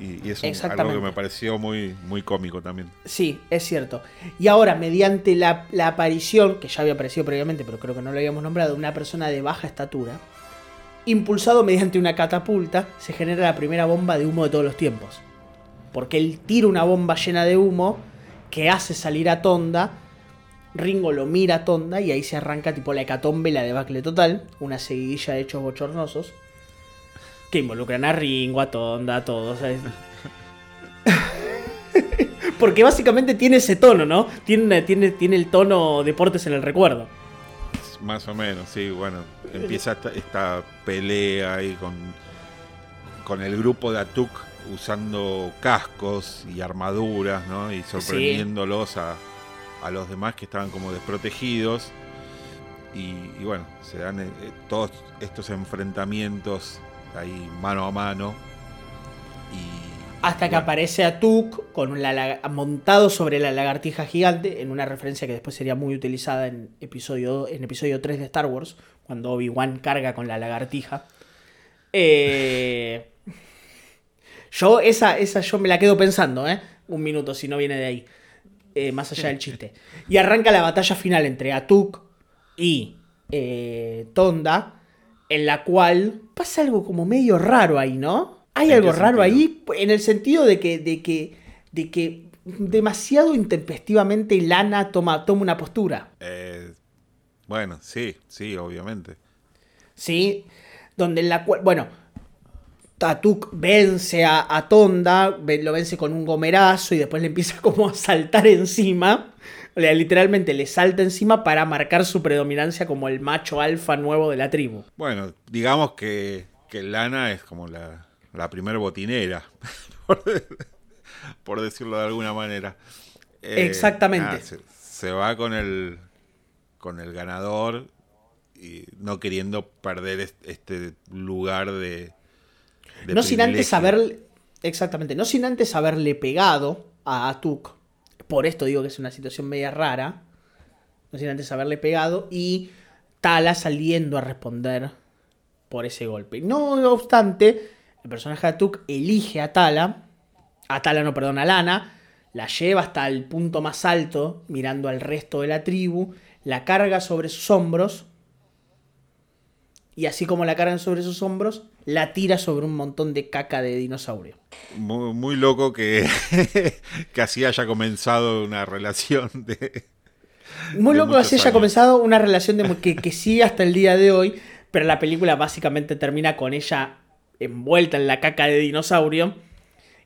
Y, y es un- algo que me pareció muy, muy cómico también. Sí, es cierto. Y ahora, mediante la, la aparición, que ya había aparecido previamente, pero creo que no lo habíamos nombrado, de una persona de baja estatura, impulsado mediante una catapulta, se genera la primera bomba de humo de todos los tiempos. Porque él tira una bomba llena de humo que hace salir a Tonda. Ringo lo mira a Tonda y ahí se arranca tipo la hecatombe, la debacle total. Una seguidilla de hechos bochornosos. Que involucran a Ringo, a Tonda, a todos. ¿sabes? Porque básicamente tiene ese tono, ¿no? Tiene, tiene, tiene el tono deportes en el recuerdo. Más o menos, sí, bueno. Empieza esta, esta pelea ahí con, con el grupo de Atuk usando cascos y armaduras, ¿no? Y sorprendiéndolos a, a los demás que estaban como desprotegidos. Y, y bueno, se dan eh, todos estos enfrentamientos ahí mano a mano. Y Hasta que bueno, aparece a Tuk con la- montado sobre la lagartija gigante, en una referencia que después sería muy utilizada en episodio, en episodio 3 de Star Wars, cuando Obi-Wan carga con la lagartija. Eh, yo, esa, esa yo me la quedo pensando, ¿eh? Un minuto, si no viene de ahí. Eh, más allá del chiste. Y arranca la batalla final entre Atuk y eh, Tonda, en la cual pasa algo como medio raro ahí, ¿no? Hay ¿En algo raro sentido? ahí en el sentido de que, de que, de que demasiado intempestivamente Lana toma, toma una postura. eh, bueno, sí, sí, obviamente. ¿sí? Donde en la cual, bueno, Tatuk vence a, a Tonda, lo vence con un gomerazo y después le empieza como a saltar encima. O sea, literalmente le salta encima para marcar su predominancia como el macho alfa nuevo de la tribu. Bueno, digamos que, que Lana es como la, la primer botinera, por, por decirlo de alguna manera. Eh, Exactamente. nada, se, se va con el, con el ganador y no queriendo perder est- este lugar de. de no sin antes haber. Exactamente, no sin antes haberle pegado a Atuk. Por esto digo que es una situación media rara. No sin antes haberle pegado. Y Tala saliendo a responder por ese golpe. No obstante, el personaje de Atuk elige a Tala. A Tala, no, perdón, a Lana. La lleva hasta el punto más alto, mirando al resto de la tribu. La carga sobre sus hombros. Y así como la cargan sobre sus hombros, la tira sobre un montón de caca de dinosaurio. Muy, muy loco que, que así haya comenzado una relación de. Muy De loco muchos así haya comenzado una relación de, que, que sigue hasta el día de hoy, pero la película básicamente termina con ella envuelta en la caca de dinosaurio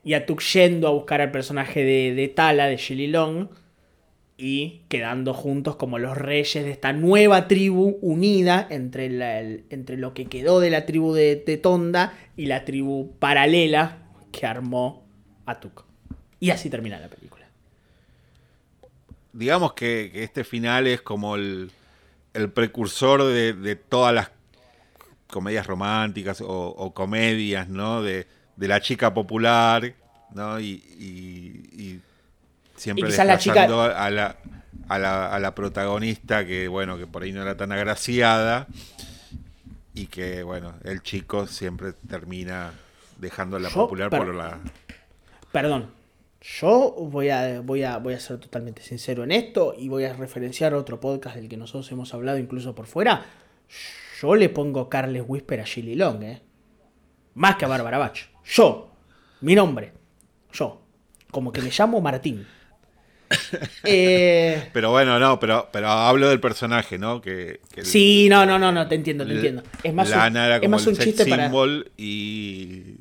y a Tuk yendo a buscar al personaje de, de Tala, de Shelley Long, y quedando juntos como los reyes de esta nueva tribu unida entre, el- entre lo que quedó de la tribu de, de Tonda y la tribu paralela que armó Atuk. Y así termina la película. Digamos que, este final es como el, el precursor de, todas las comedias románticas o, comedias, ¿no? De, de la chica popular, ¿no? Y siempre quizás la chica- a, la, a, la, a la protagonista que, bueno, que por ahí no era tan agraciada y que, bueno, el chico siempre termina dejando la popular per- por la... Perdón. Yo voy a, voy, a, voy a ser totalmente sincero en esto y voy a referenciar otro podcast del que nosotros hemos hablado incluso por fuera. Yo le pongo Carles Whisper a Shelley Long, ¿eh? Más que a Bárbara Bach. Yo. Mi nombre. Yo. Como que me llamo Martín. Eh, Pero bueno, no, pero, pero hablo del personaje, ¿no? Que, que el- sí, no, no, no, no, te entiendo, te entiendo. Es más, Lana un, era es como más el un chiste para... y,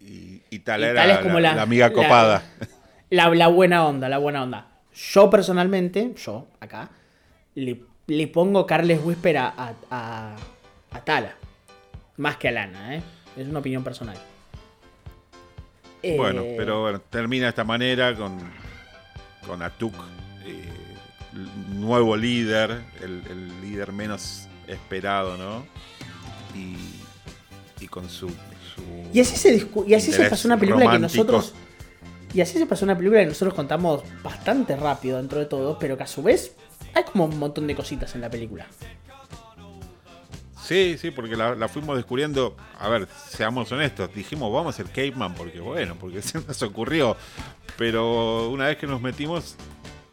y, Y era tal es la, como la- la- la amiga copada. La, la buena onda, la buena onda. Yo personalmente, yo acá, le, le pongo Carles Whisper a, a, a- a Tala. Más que a Lana, ¿eh? Es una opinión personal. Eh, Bueno, pero bueno, termina de esta manera con, con Atuk, eh, nuevo líder, el, el líder menos esperado, ¿no? Y, y con su, su Y así se, y así se pasó una película que nosotros. Y así se pasó una película que nosotros contamos bastante rápido dentro de todo, pero que a su vez hay como un montón de cositas en la película. Sí, sí, porque la, la fuimos descubriendo. A ver, seamos honestos. Dijimos, vamos a hacer Caveman porque, bueno, porque se nos ocurrió. Pero una vez que nos metimos,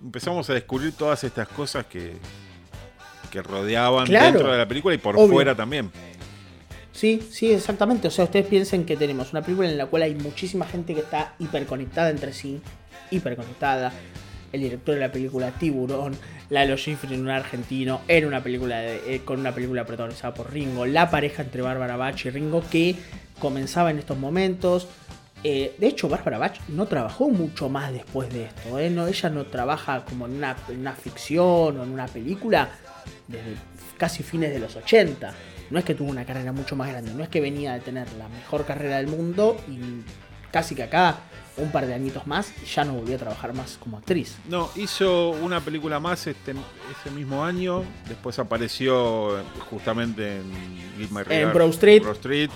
empezamos a descubrir todas estas cosas que, que rodeaban Claro. dentro de la película y por Obvio. fuera también. Sí, sí, exactamente. O sea, ustedes piensen que tenemos una película en la cual hay muchísima gente que está hiperconectada entre sí, hiperconectada. El director de la película Tiburón, Lalo Schifrin, un argentino, en una película eh, con una película protagonizada por Ringo, la pareja entre Bárbara Bach y Ringo que comenzaba en estos momentos. Eh, de hecho, Bárbara Bach no trabajó mucho más después de esto. ¿eh? No, ella no trabaja como en una, en una ficción o en una película desde casi fines de los 80. No es que tuvo una carrera mucho más grande, no es que venía de tener la mejor carrera del mundo y casi que acá, un par de añitos más, ya no volvió a trabajar más como actriz. No, hizo una película más este, ese mismo año. Después apareció justamente en Regard, Broad Street. Street.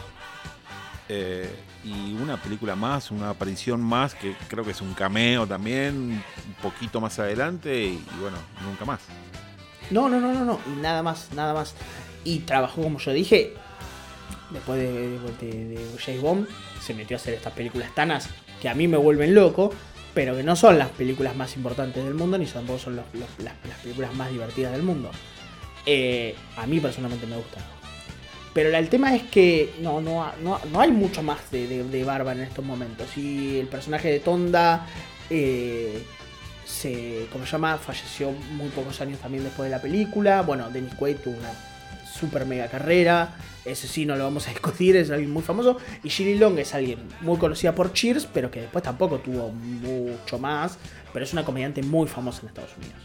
Eh, y una película más, una aparición más, que creo que es un cameo también, un poquito más adelante. Y, y bueno, nunca más. No, no, no, no, no, y nada más, nada más. Y trabajó, como yo dije, después de, de, James Bond, se metió a hacer estas películas tanas que a mí me vuelven loco, pero que no son las películas más importantes del mundo, ni tampoco son las, las películas más divertidas del mundo. Eh, a mí personalmente me gustan. Pero el tema es que no, no, no, no hay mucho más de, de, de Bárbara en estos momentos. Y el personaje de Tonda eh, se, como se llama, falleció muy pocos años también después de la película. Bueno, Dennis Quaid tuvo una super mega carrera. Ese sí no lo vamos a discutir, es alguien muy famoso. Y Shirley Long es alguien muy conocida por Cheers, pero que después tampoco tuvo mucho más. Pero es una comediante muy famosa en Estados Unidos.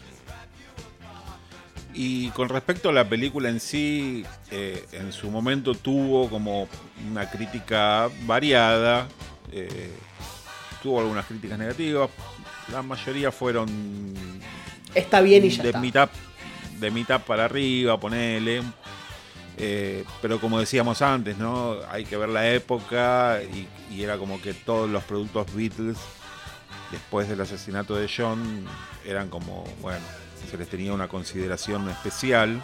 Y con respecto a la película en sí, eh, en su momento tuvo como una crítica variada. eh, tuvo algunas críticas negativas. La mayoría fueron. Está bien y ya de está. Mitad, de mitad para arriba, ponele. Eh, pero como decíamos antes, ¿no? Hay que ver la época y, era como que todos los productos Beatles, después del asesinato de John, eran como, bueno, se les tenía una consideración especial.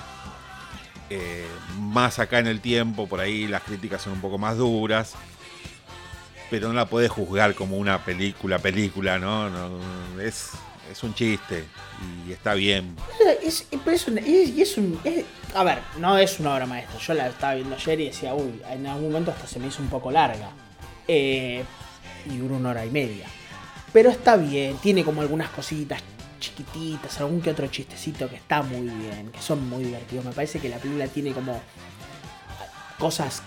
Eh, más acá en el tiempo, por ahí las críticas son un poco más duras, pero no la puedes juzgar como una película, película, ¿no? es, es un chiste y está bien. Es, un- es- es un- a ver, no es una obra maestra. Yo la estaba viendo ayer y decía, uy, en algún momento hasta se me hizo un poco larga. Eh, y una hora y media. Pero está bien, tiene como algunas cositas chiquititas, algún que otro chistecito que está muy bien, que son muy divertidos. Me parece que la película tiene como cosas.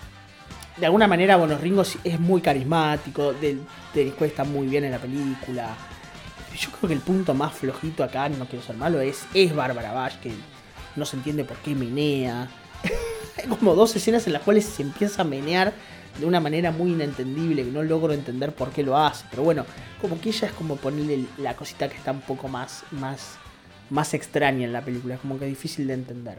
De alguna manera, bueno, Ringo es muy carismático, del, del Square está muy bien en la película. Yo creo que el punto más flojito acá, no quiero ser malo, es, es Bárbara Bash, que no se entiende por qué menea. Hay como dos escenas en las cuales se empieza a menear de una manera muy inentendible, que no logro entender por qué lo hace. Pero bueno, como que ella es como ponerle la cosita que está un poco más, más, más extraña en la película, es como que difícil de entender.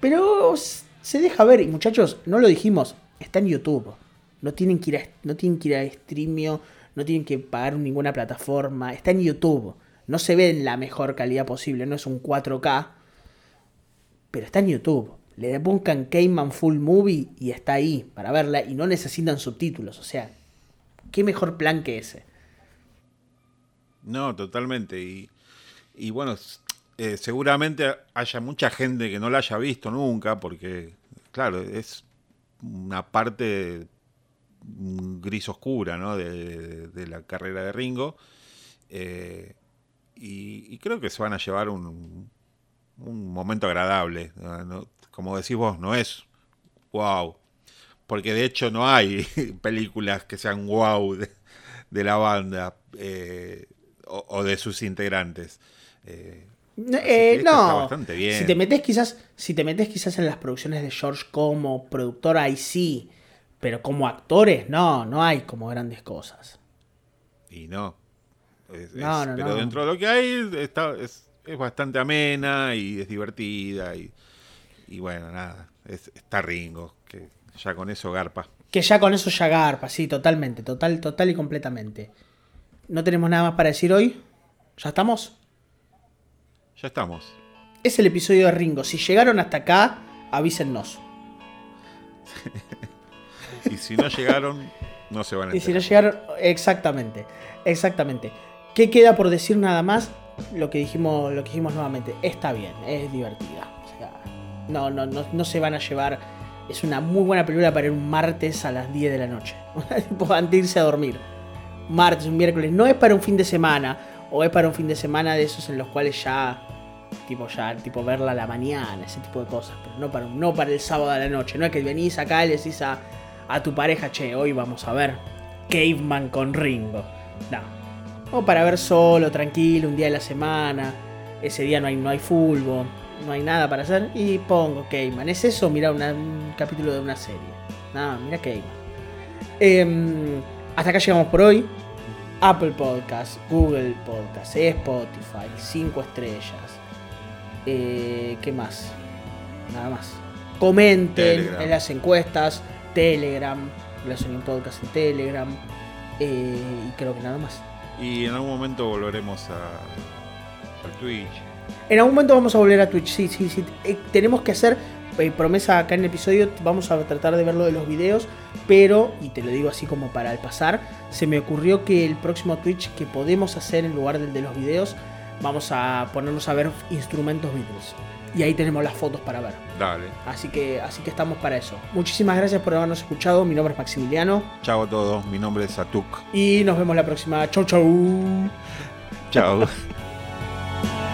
Pero se deja ver, y muchachos, no lo dijimos, está en YouTube. No tienen que ir a, no tienen que ir a Streamio, no tienen que pagar ninguna plataforma, está en YouTube. No se ve en la mejor calidad posible, no es un 4K, pero está en YouTube. Le buscan Cayman Full Movie y está ahí para verla y no necesitan subtítulos. O sea, ¿qué mejor plan que ese? No, totalmente. Y, bueno, eh, seguramente haya mucha gente que no la haya visto nunca, porque, claro, es una parte gris oscura ¿no? de la carrera de Ringo. Eh, y, y creo que se van a llevar un, un momento agradable. Como decís vos, no es wow. Porque de hecho no hay películas que sean wow de, de la banda eh, o, o de sus integrantes. Eh, eh, no. bastante bien. Si te metes quizás, si te metes quizás en las producciones de George como productor, ahí sí. Pero como actores, no, no hay como grandes cosas. y no. Es- No, es- no, pero no. dentro de lo que hay está, es, es bastante amena y es divertida. Y, y bueno, nada. es- está Ringo, que ya con eso garpa. Que ya con eso ya garpa, sí, totalmente, total, total y completamente. No tenemos nada más para decir hoy. ¿Ya estamos? Ya estamos. Es el episodio de Ringo. Si llegaron hasta acá, avísennos. Y si no llegaron, no se van a Y si no enterar. llegaron, exactamente, exactamente. ¿Qué queda por decir nada más? Lo que dijimos, lo que dijimos nuevamente. Está bien, es divertida. O sea, no, no, no, no se van a llevar. Es una muy buena película para ir un martes a las 10 de la noche. antes de irse a dormir. Martes, un miércoles. No es para un fin de semana. O es para un fin de semana de esos en los cuales ya. Tipo, ya, tipo verla a la mañana, ese tipo de cosas. Pero no para, no para el sábado a la noche. No es que venís acá y le decís a, a tu pareja, che, hoy vamos a ver Caveman con Ringo. No. O para ver solo, tranquilo, un día de la semana. Ese día no hay, no hay fútbol, no hay nada para hacer. Y pongo Caveman. ¿Es eso? Mira un capítulo de una serie. No, mira Caveman. Em, hasta acá llegamos por hoy. Apple Podcast, Google Podcast, Spotify, 5 estrellas. Eh, ¿Qué más? Nada más. Comenten Telegram. en las encuestas, Telegram, Relación Podcast en Telegram. eh, y creo que nada más. Y en algún momento volveremos a, Twitch. En algún momento vamos a volver a Twitch, sí, sí, sí. Eh, tenemos que hacer eh, promesa acá en el episodio, vamos a tratar de ver lo de los videos, pero, y te lo digo así como para el pasar, se me ocurrió que el próximo Twitch que podemos hacer en lugar del de los videos, vamos a ponernos a ver instrumentos Beatles. Y ahí tenemos las fotos para ver. Dale. Así que, así que estamos para eso. Muchísimas gracias por habernos escuchado. Mi nombre es Maximiliano. Chao a todos. Mi nombre es Atuk. Y nos vemos la próxima. Chau, chau. Chao.